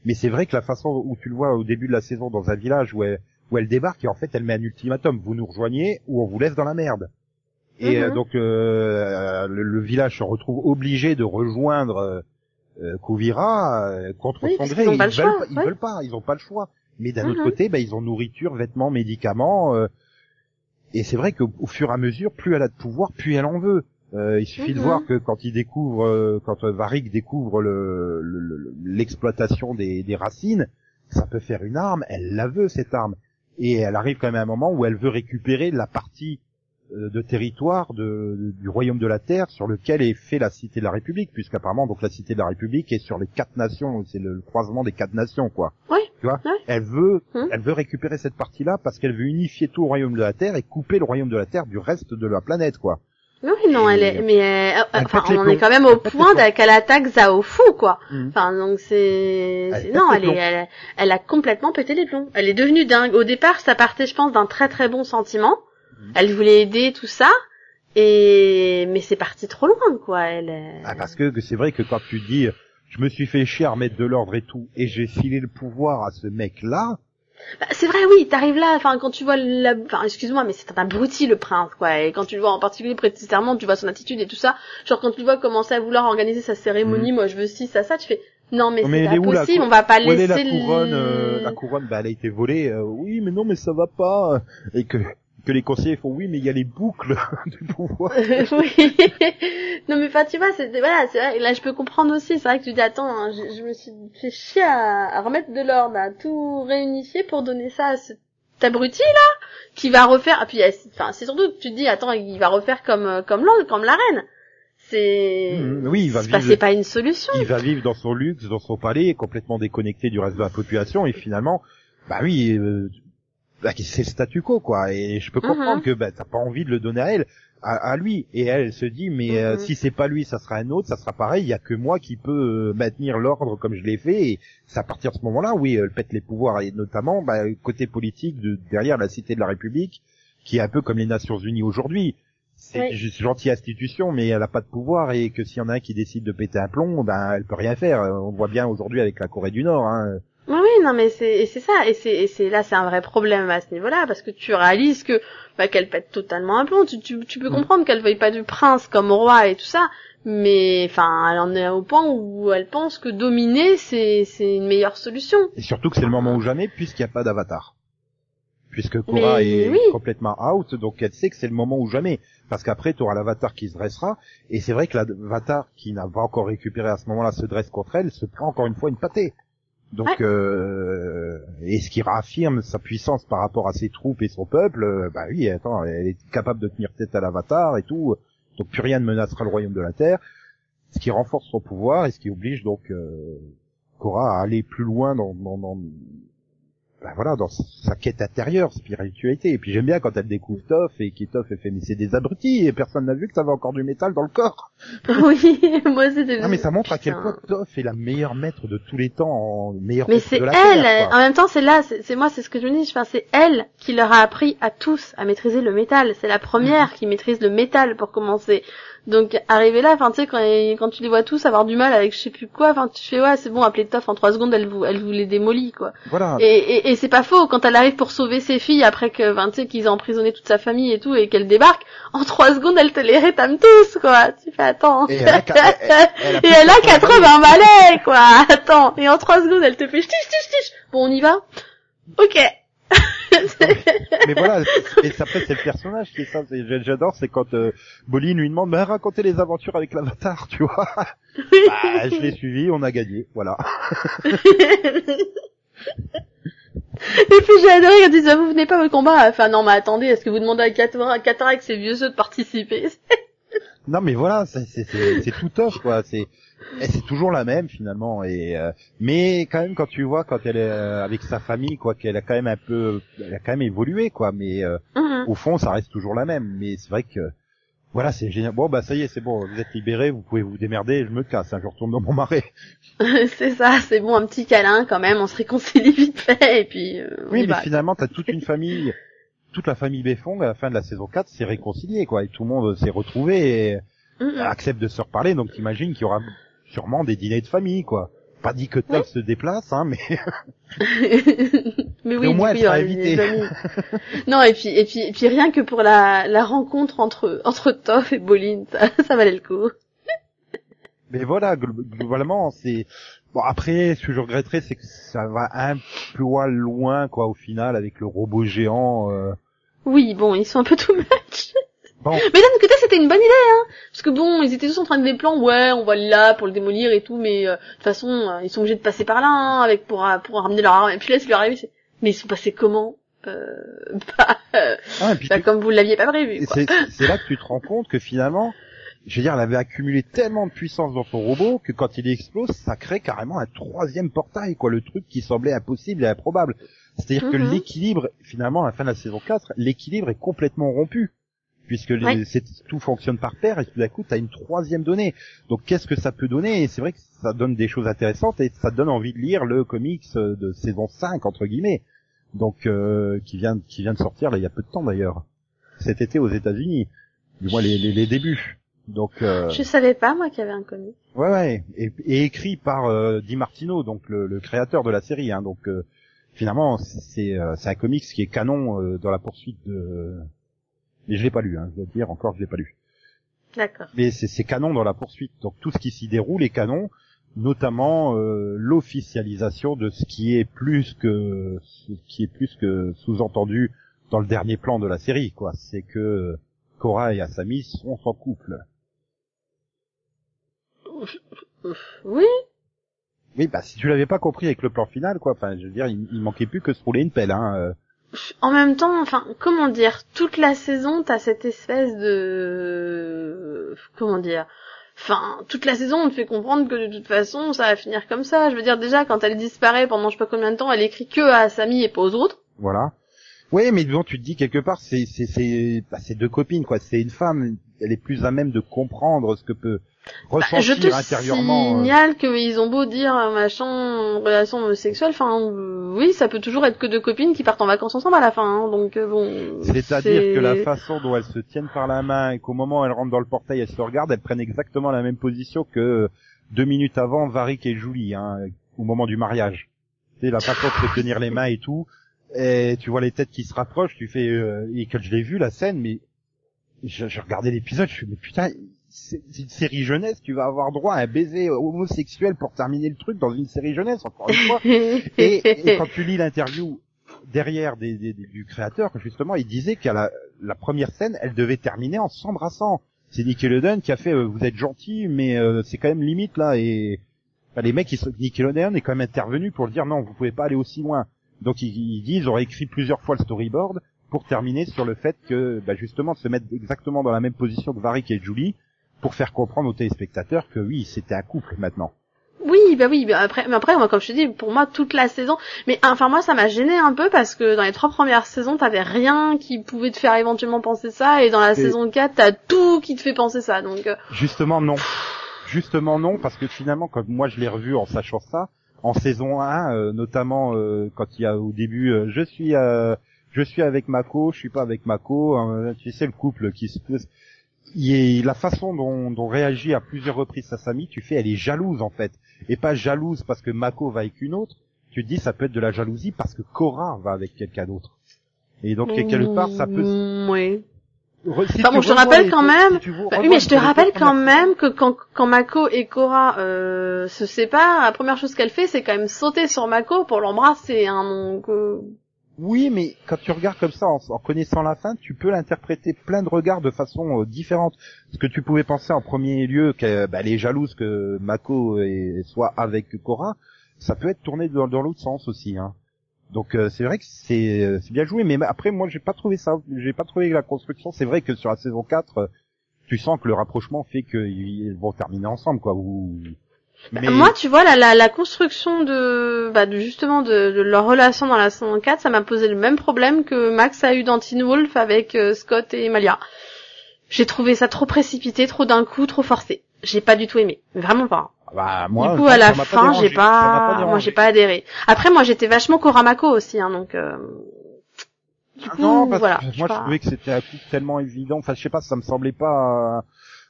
Mais c'est vrai que la façon où tu le vois au début de la saison dans un village où elle, où elle débarque et en fait elle met un ultimatum vous nous rejoignez ou on vous laisse dans la merde. Et Mhm. euh, donc euh, le, le village se retrouve obligé de rejoindre euh, Kouvira euh, contre Oui, son gré. ils veulent choix, ils ouais. veulent pas, ils ont pas le choix. Mais d'un autre Mhm. côté, bah, ils ont nourriture, vêtements, médicaments. euh, et c'est vrai qu'au au fur et à mesure, plus elle a de pouvoir, plus elle en veut. Euh, il suffit de Mhm. voir que quand il découvre, euh, quand euh, Varric découvre le- le- le- l'exploitation des, des racines, ça peut faire une arme. Elle la veut cette arme, et elle arrive quand même à un moment où elle veut récupérer la partie de territoire de, du royaume de la terre sur lequel est fait la cité de la République, puisqu'apparemment donc la cité de la République est sur les quatre nations, c'est le, le croisement des quatre nations quoi. Oui. Tu vois Ouais. Elle veut, Mhm. elle veut récupérer cette partie-là parce qu'elle veut unifier tout le royaume de la terre et couper le royaume de la terre du reste de la planète quoi. Oui, non, Et- elle est, mais euh, Elle enfin, on en est quand même au point qu'elle attaque Zhao Fu, quoi. Mhm. Enfin, donc c'est, non, elle est, elle, elle a complètement pété les plombs. Elle est devenue dingue. Au départ, ça partait, je pense, d'un très très bon sentiment. Mhm. Elle voulait aider tout ça, et mais c'est parti trop loin, quoi. Elle. est- Ah, parce que, que c'est vrai que quand tu dis je me suis fait chier à remettre de l'ordre et tout et j'ai filé le pouvoir à ce mec là, Bah, c'est vrai, oui, t'arrives là, enfin, quand tu vois la, enfin, excuse-moi, mais c'est un abruti, le prince, quoi, et quand tu le vois en particulier prêter serment, tu vois son attitude et tout ça, genre quand tu le vois commencer à vouloir organiser sa cérémonie, moi je veux ci, ça, ça, tu fais, non mais Mhm. Mais c'est pas possible, on va pas où elle est laisser la couronne, euh, la couronne, bah elle a été volée. euh, oui, mais non, mais ça va pas. Et que que les conseillers font oui, mais il y a les boucles du pouvoir. oui. non mais enfin tu vois, c'est voilà, c'est vrai, là je peux comprendre aussi, c'est vrai que tu dis attends, hein, je, je me suis fait chier à, à remettre de l'ordre, à tout réunifier pour donner ça à cet abruti là qui va refaire et puis a- enfin c'est surtout que tu te dis attends, il va refaire comme euh, comme l'autre, comme la reine. C'est Mhm, oui, il va vivre- c'est pas une solution. Il va vivre dans son luxe, dans son palais, complètement déconnecté du reste de la population, et finalement, bah oui, euh, bah, c'est le statu quo, quoi. Et je peux Mhm. comprendre que bah, t'as pas envie de le donner à elle, à, à lui. Et elle, elle se dit, mais euh, Mhm. si c'est pas lui, ça sera un autre, ça sera pareil. Il y a que moi qui peut euh, maintenir l'ordre comme je l'ai fait. Et c'est à partir de ce moment-là, oui, elle pète les pouvoirs, et notamment bah, côté politique de derrière la cité de la République, qui est un peu comme les Nations Unies aujourd'hui. C'est Oui. une gentille institution, mais elle a pas de pouvoir et que s'il y en a un qui décide de péter un plomb, ben elle peut rien faire. On voit bien aujourd'hui avec la Corée du Nord. Hein. Oui, non, mais c'est et c'est ça, et c'est et c'est là, c'est un vrai problème à ce niveau-là, parce que tu réalises que bah, qu'elle pète totalement un plomb. Tu, tu, tu peux Mm. comprendre qu'elle veuille pas du prince comme roi et tout ça, mais enfin, elle en est au point où elle pense que dominer c'est c'est une meilleure solution. Et surtout que c'est le moment ou jamais, puisqu'il n'y a pas d'avatar. Puisque Korra Mais est oui. complètement out, donc elle sait que c'est le moment ou jamais. Parce qu'après, tu auras l'avatar qui se dressera, et c'est vrai que l'avatar qui n'a pas encore récupéré à ce moment-là se dresse contre elle, se prend encore une fois une pâtée. Donc, Ouais. euh, et ce qui réaffirme sa puissance par rapport à ses troupes et son peuple, euh, bah oui, attends, elle est capable de tenir tête à l'avatar et tout, donc plus rien ne menacera le royaume de la Terre, ce qui renforce son pouvoir et ce qui oblige donc euh, Korra à aller plus loin dans, dans, dans ben voilà, dans sa quête intérieure, spiritualité. Et puis j'aime bien quand elle découvre Toph et qui elle fait mais c'est des abrutis et personne n'a vu que ça avait encore du métal dans le corps. oui, moi c'était. Non mais ça montre à quel point Toph est la meilleure maître de tous les temps, en meilleure Mais c'est elle, Terre. en même temps, c'est là, c'est moi, c'est ce que je me dis, enfin, c'est elle qui leur a appris à tous à maîtriser le métal. C'est la Mhm. première qui maîtrise le métal pour commencer. Donc arrivé là, enfin tu sais quand, quand tu les vois tous avoir du mal avec je sais plus quoi, enfin tu fais ouais c'est bon appeler Toff en trois secondes elle vous elle vous les démolit quoi. Voilà. Et, et, et c'est pas faux quand elle arrive pour sauver ses filles après que enfin tu sais qu'ils ont emprisonné toute sa famille et tout et qu'elle débarque en trois secondes elle te les rétame tous quoi. Tu fais attends. Et elle a qu'à- elle- elle a Et plus elle a de 80 balais quoi. Attends et en trois secondes elle te fait ch'ti ch'ti ch'ti. Bon on y va. Ok. Mais voilà, et ça, après c'est le personnage qui est ça. J'adore, c'est quand euh, Bolin lui demande, bah racontez les aventures avec l'avatar, tu vois. bah, je l'ai suivi, on a gagné, voilà. Et puis j'ai adoré quand ils disent, Ah, vous venez pas au combat? Enfin non mais attendez, est-ce que vous demandez à Qatar- Cataract ces vieux jeux de participer? Non mais voilà, c'est tout tough quoi. C'est et c'est toujours la même finalement. Et euh, mais quand même quand tu vois quand elle est euh, avec sa famille quoi, qu'elle a quand même un peu, elle a quand même évolué quoi. Mais euh, Mhm. au fond ça reste toujours la même. Mais c'est vrai que voilà c'est génial. Bon bah ça y est c'est bon, vous êtes libérés, vous pouvez vous démerder. Je me casse, hein, je retourne dans mon marais. c'est ça, c'est bon, un petit câlin quand même, on se réconcilie vite fait et puis euh, Oui mais va. finalement t'as toute une famille. Toute la famille Béfong à la fin de la saison 4 s'est réconciliée quoi et tout le monde s'est retrouvé et Mhm. accepte de se reparler, donc t'imagines qu'il y aura sûrement des dîners de famille, quoi. Pas dit que Toff se déplace, hein, mais mais au oui, moins, du elle coup, sera non et puis et puis et puis rien que pour la la rencontre entre entre Toff et Bolin, ça, ça valait le coup. mais voilà, glo- globalement, c'est bon. Après, ce que je regretterais, c'est que ça va un poil loin, quoi, au final, avec le robot géant. euh. Oui, bon, ils sont un peu too much. Bon, Mais d'un côté, c'était une bonne idée, hein. Parce que bon, ils étaient tous en train de des plans, ouais, on va là pour le démolir et tout, mais euh, de toute façon, euh, ils sont obligés de passer par là, hein, avec pour euh, pour ramener leur arme. Et puis là, ce qui leur arrive, c'est, mais ils sont passés comment? Euh, bah, euh, ah, bah, tu- comme vous l'aviez pas prévu. C'est là que tu te rends compte que finalement, je veux dire, elle avait accumulé tellement de puissance dans son robot que quand il explose, ça crée carrément un troisième portail, quoi, le truc qui semblait impossible et improbable. C'est-à-dire que Mhm. l'équilibre, finalement, à la fin de la saison 4, l'équilibre est complètement rompu. Puisque les- Ouais. c'est- tout fonctionne par paire et tout d'un coup, tu as une troisième donnée. Donc qu'est-ce que ça peut donner? Et c'est vrai que ça donne des choses intéressantes et ça donne envie de lire le comics euh, de saison 5, entre guillemets. Donc euh, qui vient qui vient de sortir là il y a peu de temps d'ailleurs. Cet été aux États-Unis. Du moins les, les, les débuts. Donc euh, Je savais pas moi qu'il y avait un comic. Ouais, ouais, et, et écrit par euh, Di Martino, donc le, le créateur de la série. Hein, donc euh, finalement, c'est euh, c'est un comics qui est canon euh, dans la poursuite de. Mais je l'ai pas lu, hein, je dois te dire encore, je l'ai pas lu. D'accord. Mais c'est canon dans la poursuite. Donc tout ce qui s'y déroule est canon, notamment euh, l'officialisation de ce qui est plus que ce qui est plus que sous-entendu dans le dernier plan de la série, quoi. C'est que Cora et Asami sont en couple. Oui. Oui, bah si tu l'avais pas compris avec le plan final, quoi. Enfin, je veux dire, il, il manquait plus que se rouler une pelle, hein. En même temps, enfin, comment dire, toute la saison, t'as cette espèce de, comment dire, enfin, toute la saison, on te fait comprendre que de toute façon, ça va finir comme ça. Je veux dire, déjà, quand elle disparaît pendant je sais pas combien de temps, elle écrit que à Samy et pas aux autres. Voilà. Oui, mais bon, tu te dis quelque part, c'est c'est c'est bah, deux copines, quoi. C'est une femme, elle est plus à même de comprendre ce que peut Bah, ressentir je te intérieurement. euh. signale qu'ils ont beau dire euh, machin relation homosexuelle, enfin euh, oui, ça peut toujours être que deux copines qui partent en vacances ensemble à la fin. hein, donc euh, bon. C'est-à-dire c'est- que la façon dont elles se tiennent par la main et qu'au moment où elles rentrent dans le portail, elles se regardent, elles prennent exactement la même position que euh, deux minutes avant Varric et Julie, hein, au moment du mariage. C'est la façon de se tenir les mains et tout. Et tu vois les têtes qui se rapprochent, tu fais euh, et que je l'ai vu la scène, mais je, je regardais l'épisode, je suis mais putain, une série jeunesse, tu vas avoir droit à un baiser homosexuel pour terminer le truc dans une série jeunesse, encore une fois. Et, et quand tu lis l'interview derrière des, des- des- du créateur, justement, il disait qu'à la, la première scène, elle devait terminer en s'embrassant. C'est Nickelodeon qui a fait, euh, vous êtes gentil, mais euh, c'est quand même limite là. Et enfin, les mecs, ils sont, Nickelodeon est quand même intervenu pour dire non, vous pouvez pas aller aussi loin. Donc ils, ils disent, ils auraient écrit plusieurs fois le storyboard pour terminer sur le fait que, bah, justement, de se mettre exactement dans la même position que Varric et Julie pour faire comprendre aux téléspectateurs que oui, c'était un couple maintenant. Oui, bah oui, bah après, mais après, moi, comme je te dis, pour moi, toute la saison, mais enfin, moi, ça m'a gêné un peu parce que dans les trois premières saisons, t'avais rien qui pouvait te faire éventuellement penser ça, et dans la Et- saison 4, t'as tout qui te fait penser ça, donc, euh, Justement non. Justement non, parce que finalement, quand moi je l'ai revu en sachant ça, en saison 1, euh, notamment euh, quand il y a au début, euh, je suis euh, je suis avec Mako, je suis pas avec Mako, euh, tu sais le couple qui se il est, la façon dont, dont réagit à plusieurs reprises Sasami, tu fais, elle est jalouse en fait, et pas jalouse parce que Mako va avec une autre. Tu te dis, ça peut être de la jalousie parce que Korra va avec quelqu'un d'autre. Et donc quelque part, ça peut. Mm, Oui. Re- si Enfin, tu bon, je te rappelle quand même- si Bah oui, mais je te rappelle quand même que quand, quand Mako et Korra euh, se séparent, la première chose qu'elle fait, c'est quand même sauter sur Mako pour l'embrasser. Hein, donc, euh, Oui, mais quand tu regardes comme ça, en, connaissant la fin, tu peux l'interpréter plein de regards de façon euh, différente. Ce que tu pouvais penser en premier lieu qu'elle bah, est jalouse que Mako soit avec Korra, ça peut être tourné dans, l'autre sens aussi. Hein. Donc euh, c'est vrai que c'est euh, bien joué, mais après moi j'ai pas trouvé ça, j'ai pas trouvé la construction. C'est vrai que sur la saison 4, euh, tu sens que le rapprochement fait qu'ils vont terminer ensemble, quoi. Ou... Mais... Moi, tu vois, la, la, la construction de, bah, de justement de, de leur relation dans la saison 4, ça m'a posé le même problème que Max a eu dans Teen Wolf avec euh, Scott et Malia. J'ai trouvé ça trop précipité, trop d'un coup, trop forcé. J'ai pas du tout aimé, vraiment pas. bah, moi, du coup, à la pas fin, j'ai m'a pas, moi, j'ai pas adhéré. Après, moi, j'étais vachement Koramako aussi, hein, donc. Euh... Du coup, Ah non, parce voilà. que moi je pas. trouvais que c'était un coup tellement évident. Enfin, je sais pas, ça me semblait pas, euh,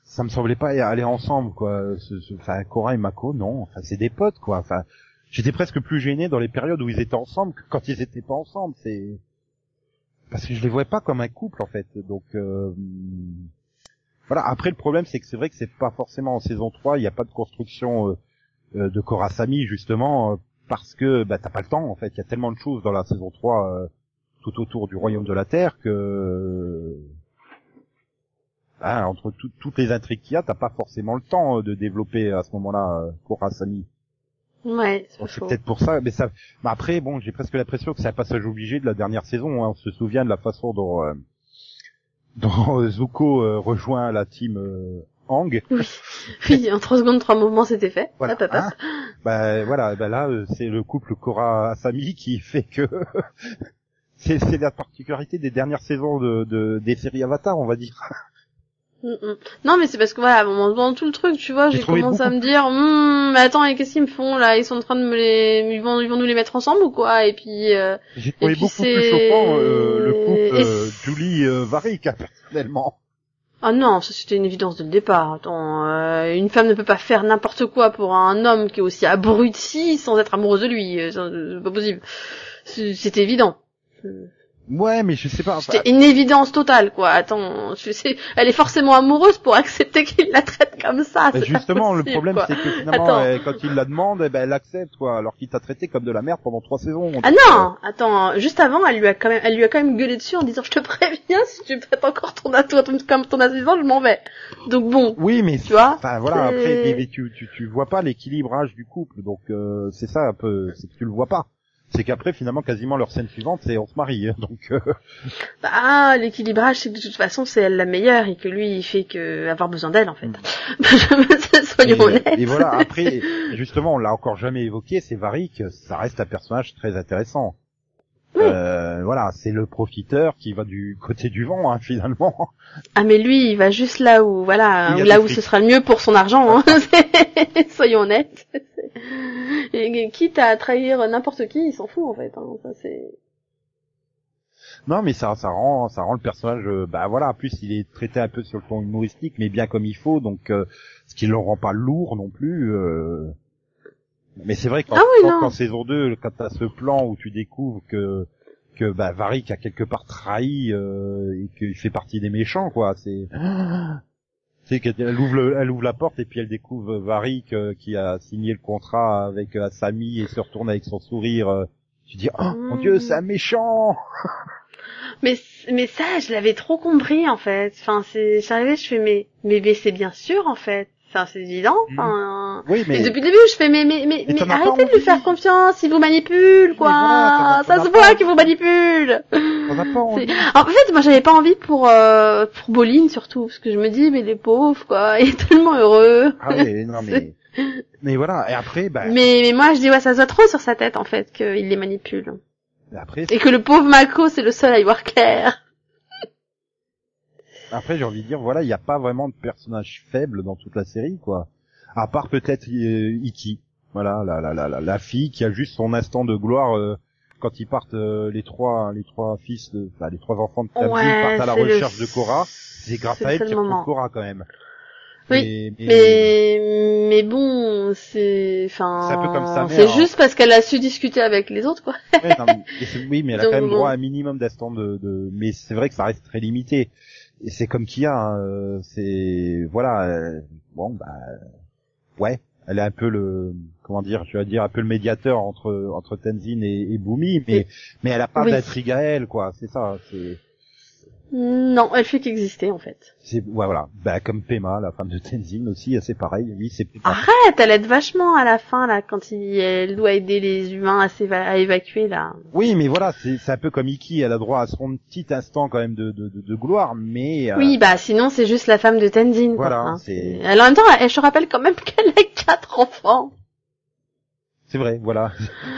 ça me semblait pas aller ensemble, quoi. Enfin, Cora et Mako, non. Enfin, c'est des potes, quoi. Enfin, j'étais presque plus gêné dans les périodes où ils étaient ensemble que quand ils étaient pas ensemble. C'est parce que je les voyais pas comme un couple, en fait. Donc euh, voilà. Après, le problème, c'est que c'est vrai que c'est pas forcément en saison 3, il n'y a pas de construction euh, euh, de Cora Sami justement euh, parce que bah t'as pas le temps. En fait, il y a tellement de choses dans la saison 3 euh, tout autour du royaume de la Terre que ah, entre tout- toutes les intrigues qu'il y a, t'as pas forcément le temps euh, de développer à ce moment-là euh, Cora Sami. Ouais, c'est peut-être pour ça, mais ça. Mais après, bon, j'ai presque l'impression que c'est un passage obligé de la dernière saison. hein. On se souvient de la façon dont, euh, dont euh, Zuko euh, rejoint la team euh, Hang. Oui, en trois secondes, trois mouvements, c'était fait. Voilà. Hop, hop, hop. hein. bah voilà, bah là, euh, c'est le couple Cora Sami qui fait que c'est c'est la particularité des dernières saisons de, de des séries Avatar, on va dire. Mm, mm. Non, mais c'est parce que voilà, bon, dans tout le truc, tu vois, J'ai commencé à me dire, Hum, mais attends, et qu'est-ce qu'ils me font là? Ils sont en train de me les, ils vont, ils vont nous les mettre ensemble ou quoi? Et puis, euh... J'ai trouvé puis beaucoup plus choquant euh, le couple euh, Julie euh, Varric, hein, personnellement. ah non, ça c'était une évidence dès le départ. Attends, euh, une femme ne peut pas faire n'importe quoi pour un homme qui est aussi abruti sans être amoureuse de lui. euh, C'est c'est pas possible. C'est- évident. Ouais, mais je sais pas. C'était une évidence totale, quoi. Attends, je sais, elle est forcément amoureuse pour accepter qu'il la traite comme ça. Pas justement, le problème, c'est que finalement, euh, quand il la demande, eh ben, elle accepte, quoi, alors qu'il t'a traité comme de la merde pendant trois saisons. Ah non, attends, juste avant, elle lui a quand même, elle lui a quand même gueulé dessus en disant, je te préviens, si tu traites encore ton, ton- comme ton assistant, je m'en vais. Donc bon, Oui, mais tu vois. Enfin voilà, après mais- mais tu, tu tu vois pas l'équilibrage du couple, donc euh, c'est ça un peu, c'est que tu le vois pas. C'est qu'après finalement quasiment leur scène suivante c'est on se marie, hein, donc euh, Bah, l'équilibrage, c'est que de toute façon, c'est elle la meilleure et que lui, il fait que avoir besoin d'elle, en fait. Mm. Soyons et, honnêtes. et voilà. Après justement on l'a encore jamais évoqué, c'est Varric, ça reste un personnage très intéressant. Oui. Euh, voilà, c'est le profiteur qui va du côté du vent hein, finalement. Ah, mais lui, il va juste là où, voilà, là où fric. ce sera le mieux pour son argent, hein. Soyons honnêtes. Et quitte à trahir n'importe qui, il s'en fout, en fait, hein. Ça, c'est... Non, mais ça, ça rend, ça rend le personnage, euh, bah voilà. En plus, il est traité un peu sur le ton humoristique, mais bien comme il faut, donc euh, ce qui le rend pas lourd non plus. euh. Mais c'est vrai qu'en Ah oui, quand- non. qu'en saison 2, quand t'as ce plan où tu découvres que que bah Varric a quelque part trahi euh, et qu'il fait partie des méchants, quoi. C'est c'est qu'elle ouvre, le- elle ouvre la porte et puis elle découvre Varric euh, qui a signé le contrat avec euh, Samy et se retourne avec son sourire. euh. tu dis oh mon. Dieu, c'est un méchant. Mais, mais ça, je l'avais trop compris, en fait. Enfin, c'est, j'arrivais, je fais, mais, mais, mais c'est bien sûr, en fait. Enfin, c'est évident. Mhm. Enfin, Oui, mais Et depuis le début, je fais, mais, mais, mais, Mais mais arrêtez de lui faire confiance, il vous manipule, quoi. voilà, t'en as- ça t'en se voit qu'il vous manipule. En fait, moi, j'avais pas envie pour, euh, pour Boline, surtout, parce que je me dis, mais les pauvres, quoi, il est tellement heureux. Ah oui, non mais mais voilà. Et après, bah Mais, mais moi, je dis, ouais, ça se voit trop sur sa tête, en fait, qu'il les manipule. après, Et que le pauvre Mako, c'est le seul à y voir clair. Après j'ai envie de dire, voilà, il n'y a pas vraiment de personnage faible dans toute la série, quoi. À part peut-être euh, Iki. Voilà, la, la, la, la, la fille qui a juste son instant de gloire euh, quand ils partent euh, les trois les trois fils de enfin, les trois enfants de Tamsin Ouais, partent à la le- recherche de Korra, c'est grâce à le elle retrouvent moment. Korra quand même. Oui, Mais, Mais mais bon, c'est enfin C'est hein. juste parce qu'elle a su discuter avec les autres quoi. Ouais, non, mais- et c'est- oui, mais elle a Donc, quand même droit à un minimum d'instants de, de, mais c'est vrai que ça reste très limité. Et c'est comme Kia, hein, euh, c'est, voilà, euh, bon, bah, ouais, elle est un peu le, comment dire, je vais dire un peu le médiateur entre, entre Tenzin et, et Bumi, mais, mais elle a pas oui. d'intrigue à elle, quoi, c'est ça, c'est, Non, elle fait qu'exister en fait. c'est, ouais, voilà, bah, comme Pema, la femme de Tenzin aussi, c'est pareil, oui, c'est. Arrête, elle aide vachement à la fin là quand il, elle doit aider les humains à, s'éva- à évacuer là. Oui, mais voilà, c'est, c'est un peu comme Iki, elle a droit à son petit instant quand même de, de, de, de gloire, mais, euh, Oui, bah sinon c'est juste la femme de Tenzin. quoi. Voilà, Hein, c'est- Elle, en même temps, elle, je rappelle quand même qu'elle a quatre enfants. C'est vrai, voilà.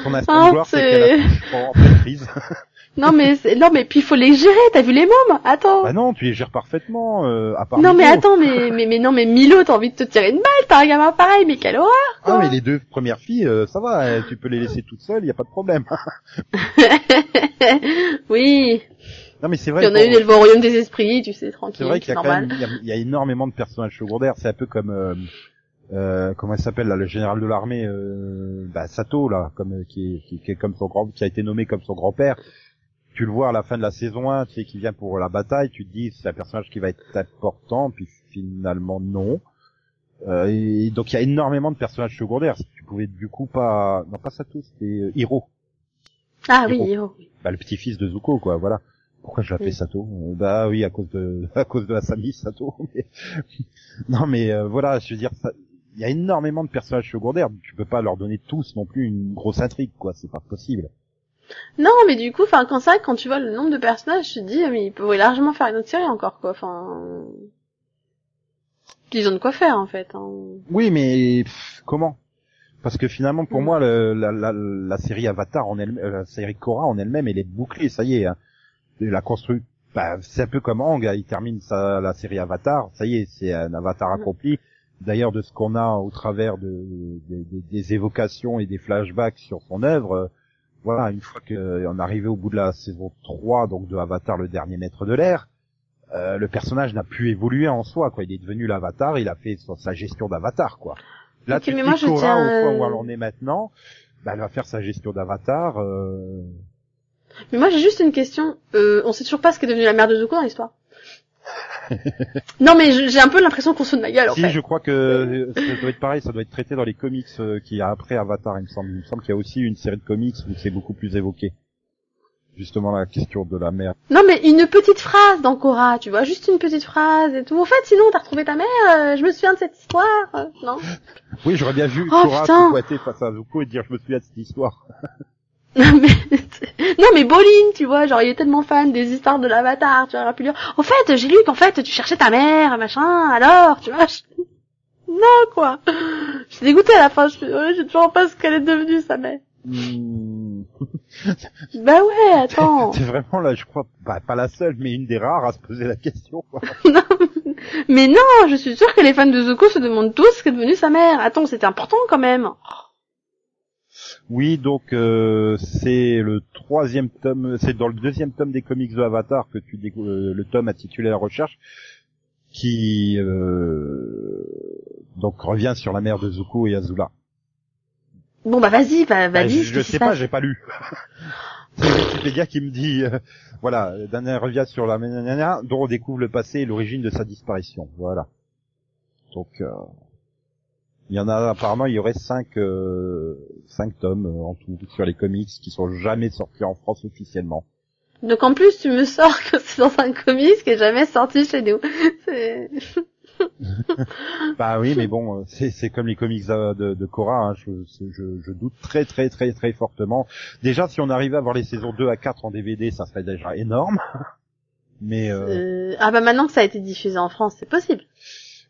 Son Ah, de gloire, c'est c'est- qu'elle en pleine crise. Non mais c'est- non mais puis il faut les gérer. T'as vu les mômes? Attends. bah non, tu les gères parfaitement, euh, à part non mais attends mais mais mais non mais Milo t'as envie de te tirer une balle t'as un gamin pareil mais quelle horreur Ah, mais les deux premières filles, euh, ça va, euh, tu peux les laisser toutes seules, y a pas de problème. oui non mais c'est il vrai. y en a une elle va au royaume des esprits tu sais c'est tranquille vrai qu'il y a quand normal même, il y a, il y a énormément de personnages secondaires. C'est un peu comme, euh, comment il s'appelle là, le général de l'armée, euh, bah, Sato là, comme euh, qui est, qui, qui est comme son grand, qui a été nommé comme son grand-père. Tu le vois à la fin de la saison 1, tu sais, qui vient pour la bataille, tu te dis c'est un personnage qui va être important, puis finalement non. Euh, et donc il y a énormément de personnages secondaires. Tu pouvais du coup pas, non pas Sato, c'était euh, Hiro, ah oui Hiro. bah, le petit-fils de Zuko quoi, voilà. Pourquoi je l'appelais Oui. Sato? Bah oui, à cause de à cause de la famille Sato. mais- non mais euh, voilà, je veux dire, ça- il y a énormément de personnages secondaires. Tu peux pas leur donner tous non plus une grosse intrigue quoi, c'est pas possible. non mais du coup enfin quand ça quand tu vois le nombre de personnages tu te dis mais ils pourraient largement faire une autre série encore quoi enfin ils ont de quoi faire en fait hein. Oui, mais pff, comment? Parce que finalement, pour Mm. moi, le- la, la, la série Avatar en elle, euh, la série Korra en elle-même, elle est bouclée. Ça y est, hein. La construit. Bah, c'est un peu comme Ang, hein, il termine sa, la série Avatar. Ça y est, c'est un Avatar Mm. accompli. D'ailleurs, de ce qu'on a au travers de, des- des- des évocations et des flashbacks sur son œuvre, euh, voilà, une fois qu'on est arrivé au bout de la saison 3, donc de Avatar, le dernier maître de l'air, euh, le personnage n'a plus évolué en soi, quoi. Il est devenu l'avatar, il a fait sa gestion d'avatar, quoi. Là, Ok, tu mais moi, je tiens, au point où euh, elle en est maintenant, bah, elle va faire sa gestion d'avatar. Euh... mais moi j'ai juste une question euh, on sait toujours pas ce qu'est devenu la mère de Zuko dans l'histoire non mais j'ai un peu l'impression qu'on se de ma gueule en Si, fait je crois que ça doit être pareil, ça doit être traité dans les comics euh, qui a après Avatar, il me semble. Il me semble qu'il y a aussi une série de comics où c'est beaucoup plus évoqué. Justement la question de la mère. Non mais une petite phrase dans Korra, tu vois, juste une petite phrase et tout. En fait, sinon t'as retrouvé ta mère, euh, je me souviens de cette histoire, euh, non? Oui, j'aurais bien vu Oh, Korra putain. se face à Zuko et dire je me souviens de cette histoire. Non mais non mais Bolin, tu vois, genre il est tellement fan des histoires de l'Avatar, tu vois, il aurait pu dire "Au fait, j'ai lu qu'en fait tu cherchais ta mère, machin, alors, tu vois." je- Non quoi. Je suis dégoûtée à la fin, je j'ai toujours pas ce qu'elle est devenue sa mère. Hmm. Bah ouais, attends. C'est vraiment là, je crois, bah, pas la seule, mais une des rares à se poser la question. quoi. non, mais non, je suis sûre que les fans de Zuko se demandent tous ce qu'est devenue sa mère. Attends, c'était important quand même. Oui, donc euh, c'est le troisième tome, c'est dans le deuxième tome des comics de Avatar que tu décou- euh, le tome intitulé La Recherche, qui euh, donc revient sur la mère de Zuko et Azula. Bon bah vas-y, bah, Bah, vas-y. je, sais pas, j'ai pas lu. c'est Wikipédia qui me dit, euh, voilà, d'un revient sur la dont on découvre le passé et l'origine de sa disparition. Voilà. Donc, euh, il y en a apparemment, il y aurait cinq, euh, cinq tomes euh, en tout sur les comics qui sont jamais sortis en France officiellement. Donc en plus, tu me sors que c'est dans un comics qui est jamais sorti chez nous. Bah oui, mais bon, euh, c'est c'est comme les comics de, de Korra, hein, je, je, je doute très très très très fortement. Déjà, si on arrivait à avoir les saisons 2 à 4 en DVD, ça serait déjà énorme. Mais euh, Euh, Ah bah maintenant que ça a été diffusé en France, c'est possible.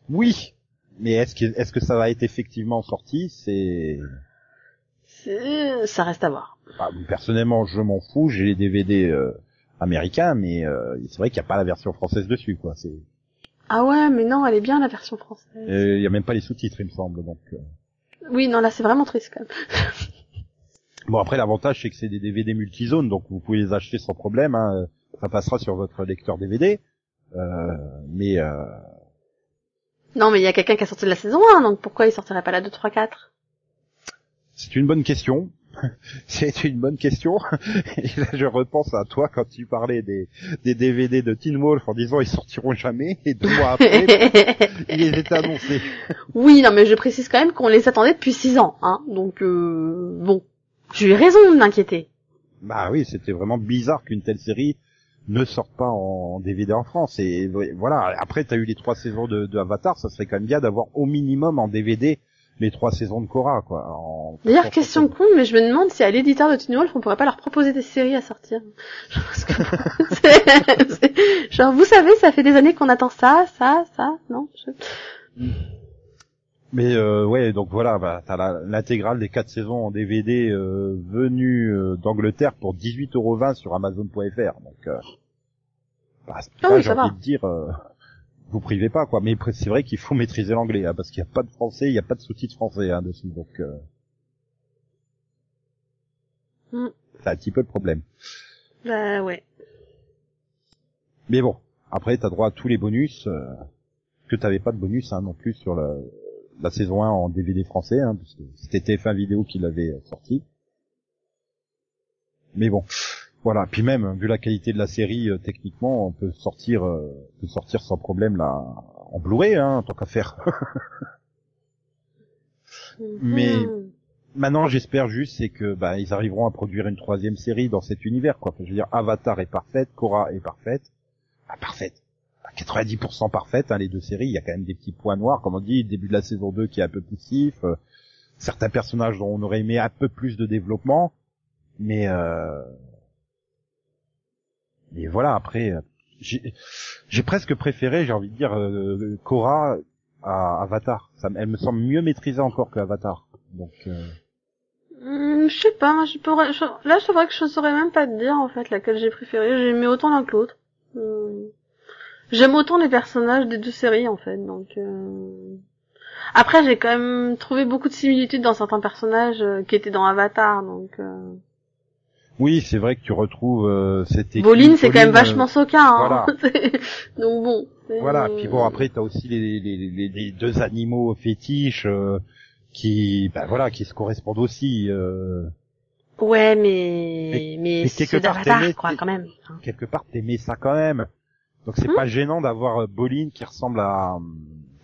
oui, mais est-ce que est-ce que ça va être effectivement sorti? C'est Ça reste à voir. bah, personnellement, je m'en fous. J'ai les DVD euh, américains, mais euh, c'est vrai qu'il n'y a pas la version française dessus, quoi. C'est Ah ouais, mais non, elle est bien la version française. il y a même pas les sous-titres, il me semble. Donc euh. Oui, non, là c'est vraiment triste quand même. Bon après l'avantage c'est que c'est des DVD multizones donc vous pouvez les acheter sans problème. Hein. Ça passera sur votre lecteur DVD. Euh, mais euh, Non, mais il y a quelqu'un qui a sorti de la saison 1, donc pourquoi il sortirait pas la 2, 3, 4 c'est une bonne question. c'est une bonne question. Et là, je repense à toi quand tu parlais des, des DVD de Teen Wolf en disant ils sortiront jamais et deux mois après, ils étaient annoncés. Oui, non, mais je précise quand même qu'on les attendait depuis 6 ans, hein. Donc, euh, bon. J'ai eu raison de m'inquiéter. Bah oui, c'était vraiment bizarre qu'une telle série ne sorte pas en DVD en France. Et voilà, après t'as eu les trois saisons de, de Avatar, ça serait quand même bien d'avoir au minimum en DVD les trois saisons de Korra, quoi. En... D'ailleurs, question con, mais je me demande si à l'éditeur de Teen Wolf, on pourrait pas leur proposer des séries à sortir. Genre, vous savez, ça fait des années qu'on attend ça, ça, ça, non je- Mais euh, ouais, donc voilà, bah, t'as l'intégrale des quatre saisons en DVD euh, venue euh, d'Angleterre pour 18,20€ sur Amazon.fr. Donc, euh, bah, c'est Ah pas, oui, j'ai va. envie de dire, euh, vous privez pas quoi. Mais c'est vrai qu'il faut maîtriser l'anglais, hein, parce qu'il n'y a pas de français, il n'y a pas de sous-titres français hein, dessus. Donc, euh, Mm. c'est un petit peu le problème. Bah ouais. Mais bon, après t'as droit à tous les bonus, euh, que t'avais pas de bonus hein, non plus sur la, la saison 1 en DVD français, hein, parce que c'était TF1 vidéo qui l'avait euh, sorti. Mais bon, voilà. Puis même, vu la qualité de la série, euh, techniquement, on peut sortir, euh, on peut sortir sans problème là en Blu-ray, hein, tant qu'à faire. Mais- Mhm. Maintenant, j'espère juste c'est que bah ils arriveront à produire une troisième série dans cet univers, quoi. Je veux dire, Avatar est parfaite, Korra est parfaite, ah, parfaite, 90% parfaite, hein, les deux séries. Il y a quand même des petits points noirs, comme on dit, début de la saison 2 qui est un peu poussif, euh, certains personnages dont on aurait aimé un peu plus de développement, mais euh... mais voilà. Après, euh, j'ai presque préféré, j'ai envie de dire, euh, Korra à Avatar. Elle me semble mieux maîtrisée encore que Avatar. Donc euh, Hmm, je sais pas, je pourrais, je- là c'est vrai que je saurais même pas te dire en fait laquelle j'ai préférée. J'ai aimé autant l'un que l'autre. Hmm. J'aime autant les personnages des deux séries en fait, donc. euh, Après j'ai quand même trouvé beaucoup de similitudes dans certains personnages euh, qui étaient dans Avatar, donc. euh, Oui, c'est vrai que tu retrouves euh, cette équipe. Boline c'est quand même vachement soquin. Hein. voilà. donc bon. Voilà, puis bon après t'as aussi les, les, les, les deux animaux fétiches euh, qui bah voilà qui se correspondent aussi euh, Ouais, mais Mais- mais, mais quelque ceux part, quoi quand même. quelque part t'aimais ça quand même. Donc c'est Hmm. pas gênant d'avoir euh, Boline qui ressemble à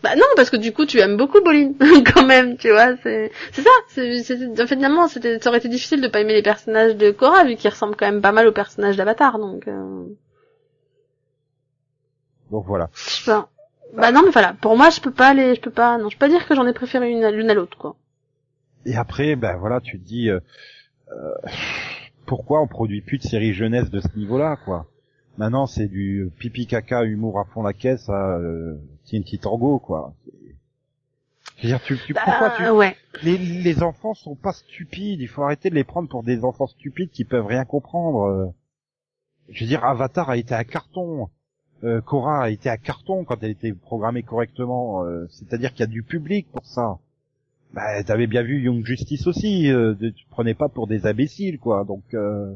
Bah non, parce que du coup, tu aimes beaucoup Boline, quand même, tu vois, c'est, c'est ça, c'est, finalement, c'était, ça aurait été difficile de pas aimer les personnages de Korra, vu qu'ils ressemblent quand même pas mal aux personnages d'Avatar, donc, euh, donc voilà. Bah non, mais voilà, pour moi, je peux pas aller, je peux pas, non, je peux pas dire que j'en ai préféré une à l'une à l'autre, quoi. Et après ben voilà tu te dis euh, euh, pourquoi on produit plus de séries jeunesse de ce niveau-là quoi? Maintenant c'est du pipi caca humour à fond la caisse à euh, TNT Tango quoi. Je veux dire tu, tu pourquoi tu Bah, ouais. les, les enfants sont pas stupides, il faut arrêter de les prendre pour des enfants stupides qui peuvent rien comprendre. euh. Je veux dire, Avatar a été un carton, euh, Korra a été un carton quand elle était programmée correctement. euh, C'est-à-dire qu'il y a du public pour ça. Bah, t'avais bien vu Young Justice aussi, euh, tu te prenais pas pour des imbéciles, quoi. Donc, euh,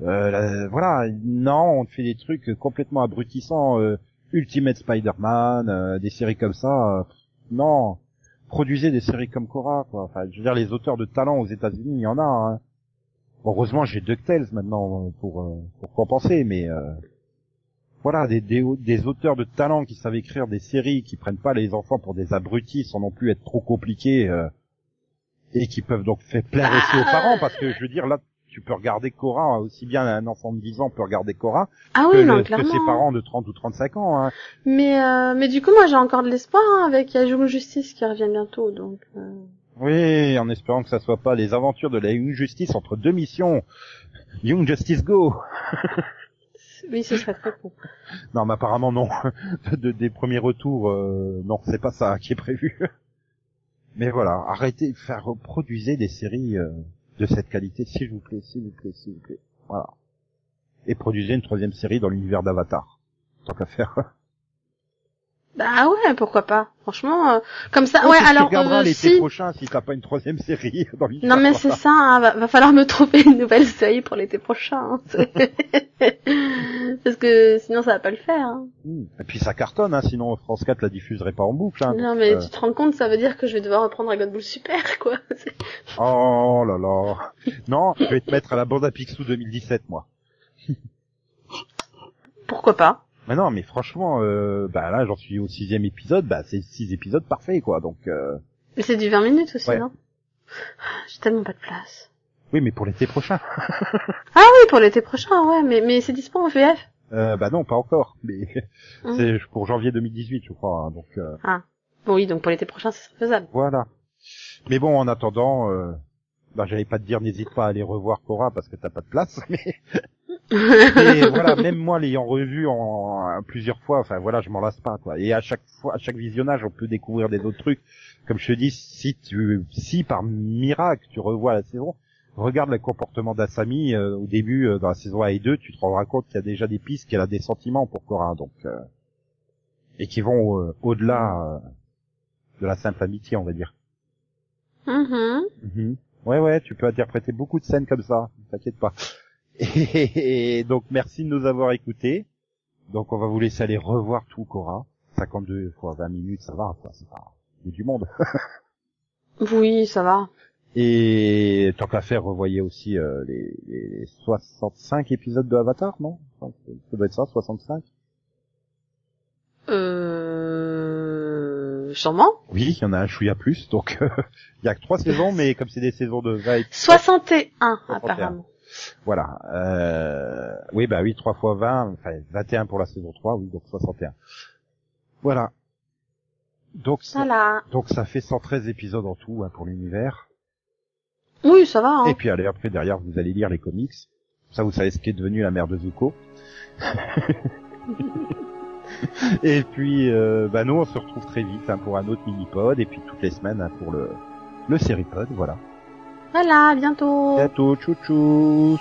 là, voilà, non, on fait des trucs complètement abrutissants. euh, Ultimate Spider-Man, euh, des séries comme ça. euh, non, produisez des séries comme Korra, quoi. Enfin, je veux dire, les auteurs de talent aux États-Unis, il y en a. Hein. Heureusement, j'ai DuckTales maintenant euh, pour euh, pour compenser, mais euh, voilà, des, des des auteurs de talent qui savent écrire des séries, qui prennent pas les enfants pour des abrutis, sans non plus être trop compliqués, euh, et qui peuvent donc faire plaire aussi aux parents, parce que je veux dire là. Tu peux regarder Korra, aussi bien un enfant de 10 ans peut regarder Korra Ah que, oui, non, le- que ses parents de 30 ou 35 ans. Hein. Mais, euh, mais du coup, moi, j'ai encore de l'espoir, hein, avec Young Justice qui revient bientôt, donc, euh, Oui, en espérant que ça soit pas les aventures de la Young Justice entre deux missions. Young Justice Go oui, ce serait très cool. Non, mais apparemment non. De, de- des premiers retours, euh, non, c'est pas ça qui est prévu. Mais voilà, arrêtez, faire reproduisez des séries euh, de cette qualité, s'il vous plaît, s'il vous plaît, s'il vous plaît. Voilà. Et produisez une troisième série dans l'univers d'Avatar. Tant qu'à faire. Bah ouais, pourquoi pas. Franchement, euh, comme ça. Oh, ouais, alors euh, l'été si. prochain si t'as pas une troisième série dans. Non mais c'est ça, hein, va, va falloir me trouver une nouvelle série pour l'été prochain. hein. Parce que sinon ça va pas le faire. hein. Hmm. Et puis ça cartonne, hein, sinon France 4 la diffuserait pas en boucle. Hein, Non donc, mais euh, tu te rends compte, ça veut dire que je vais devoir reprendre Dragon Ball Super, quoi. Oh là là. Non, je vais te mettre à la bande à Picsou 2017, moi. Pourquoi pas Mais non, mais franchement, euh, bah là, j'en suis au sixième épisode, bah c'est six épisodes parfaits, quoi. Donc, euh... Mais c'est du 20 minutes aussi, Ouais. non? J'ai tellement pas de place. oui, mais pour l'été prochain. Ah oui, pour l'été prochain, ouais, mais, mais c'est dispo en VF. Euh, bah non, pas encore. Mais Mhm. c'est pour janvier 2018, je crois. hein, donc euh, Bon oui, donc pour l'été prochain, serait faisable. voilà. Mais bon, en attendant, euh, bah j'allais pas te dire, n'hésite pas à aller revoir Cora parce que t'as pas de place. Mais, mais voilà, même moi l'ayant revu en, en plusieurs fois, enfin voilà, je m'en lasse pas quoi. Et à chaque fois, à chaque visionnage, on peut découvrir des autres trucs. Comme je te dis, si tu, si par miracle tu revois la saison, regarde le comportement d'Asami euh, au début euh, dans la saison 1 et 2, tu te rendras compte qu'il y a déjà des pistes, qu'elle a des sentiments pour Cora, donc euh, et qui vont euh, au-delà euh, de la simple amitié, on va dire. Mhm. Ouais, ouais, tu peux interpréter beaucoup de scènes comme ça, t'inquiète pas. Et, donc, merci de nous avoir écoutés. Donc, on va vous laisser aller revoir tout, Cora. 52 fois 20 minutes, ça va, quoi, c'est pas du monde. Oui, ça va. Et tant qu'à faire, revoyez aussi euh, les, les 65 épisodes de Avatar, non? Ça doit être ça, 65 Euh... Sûrement. Oui, il y en a un chouïa plus, donc euh, il y a que trois saisons, mais comme c'est des saisons de 20 épisodes, 61, apparemment. Voilà. Euh... Oui, bah oui, 3 fois 20, enfin 21 pour la saison 3, oui, donc 61. Voilà. Donc ça, Voilà. donc ça fait 113 épisodes en tout hein, pour l'univers. Oui, ça va, hein. Et puis allez, après derrière, vous allez lire les comics. Ça, vous savez ce qui est devenu la mère de Zuko. et puis, euh, bah nous, on se retrouve très vite hein, pour un autre mini-pod, et puis toutes les semaines hein, pour le, le série-pod, voilà. Voilà, à bientôt. À bientôt, tchou tchou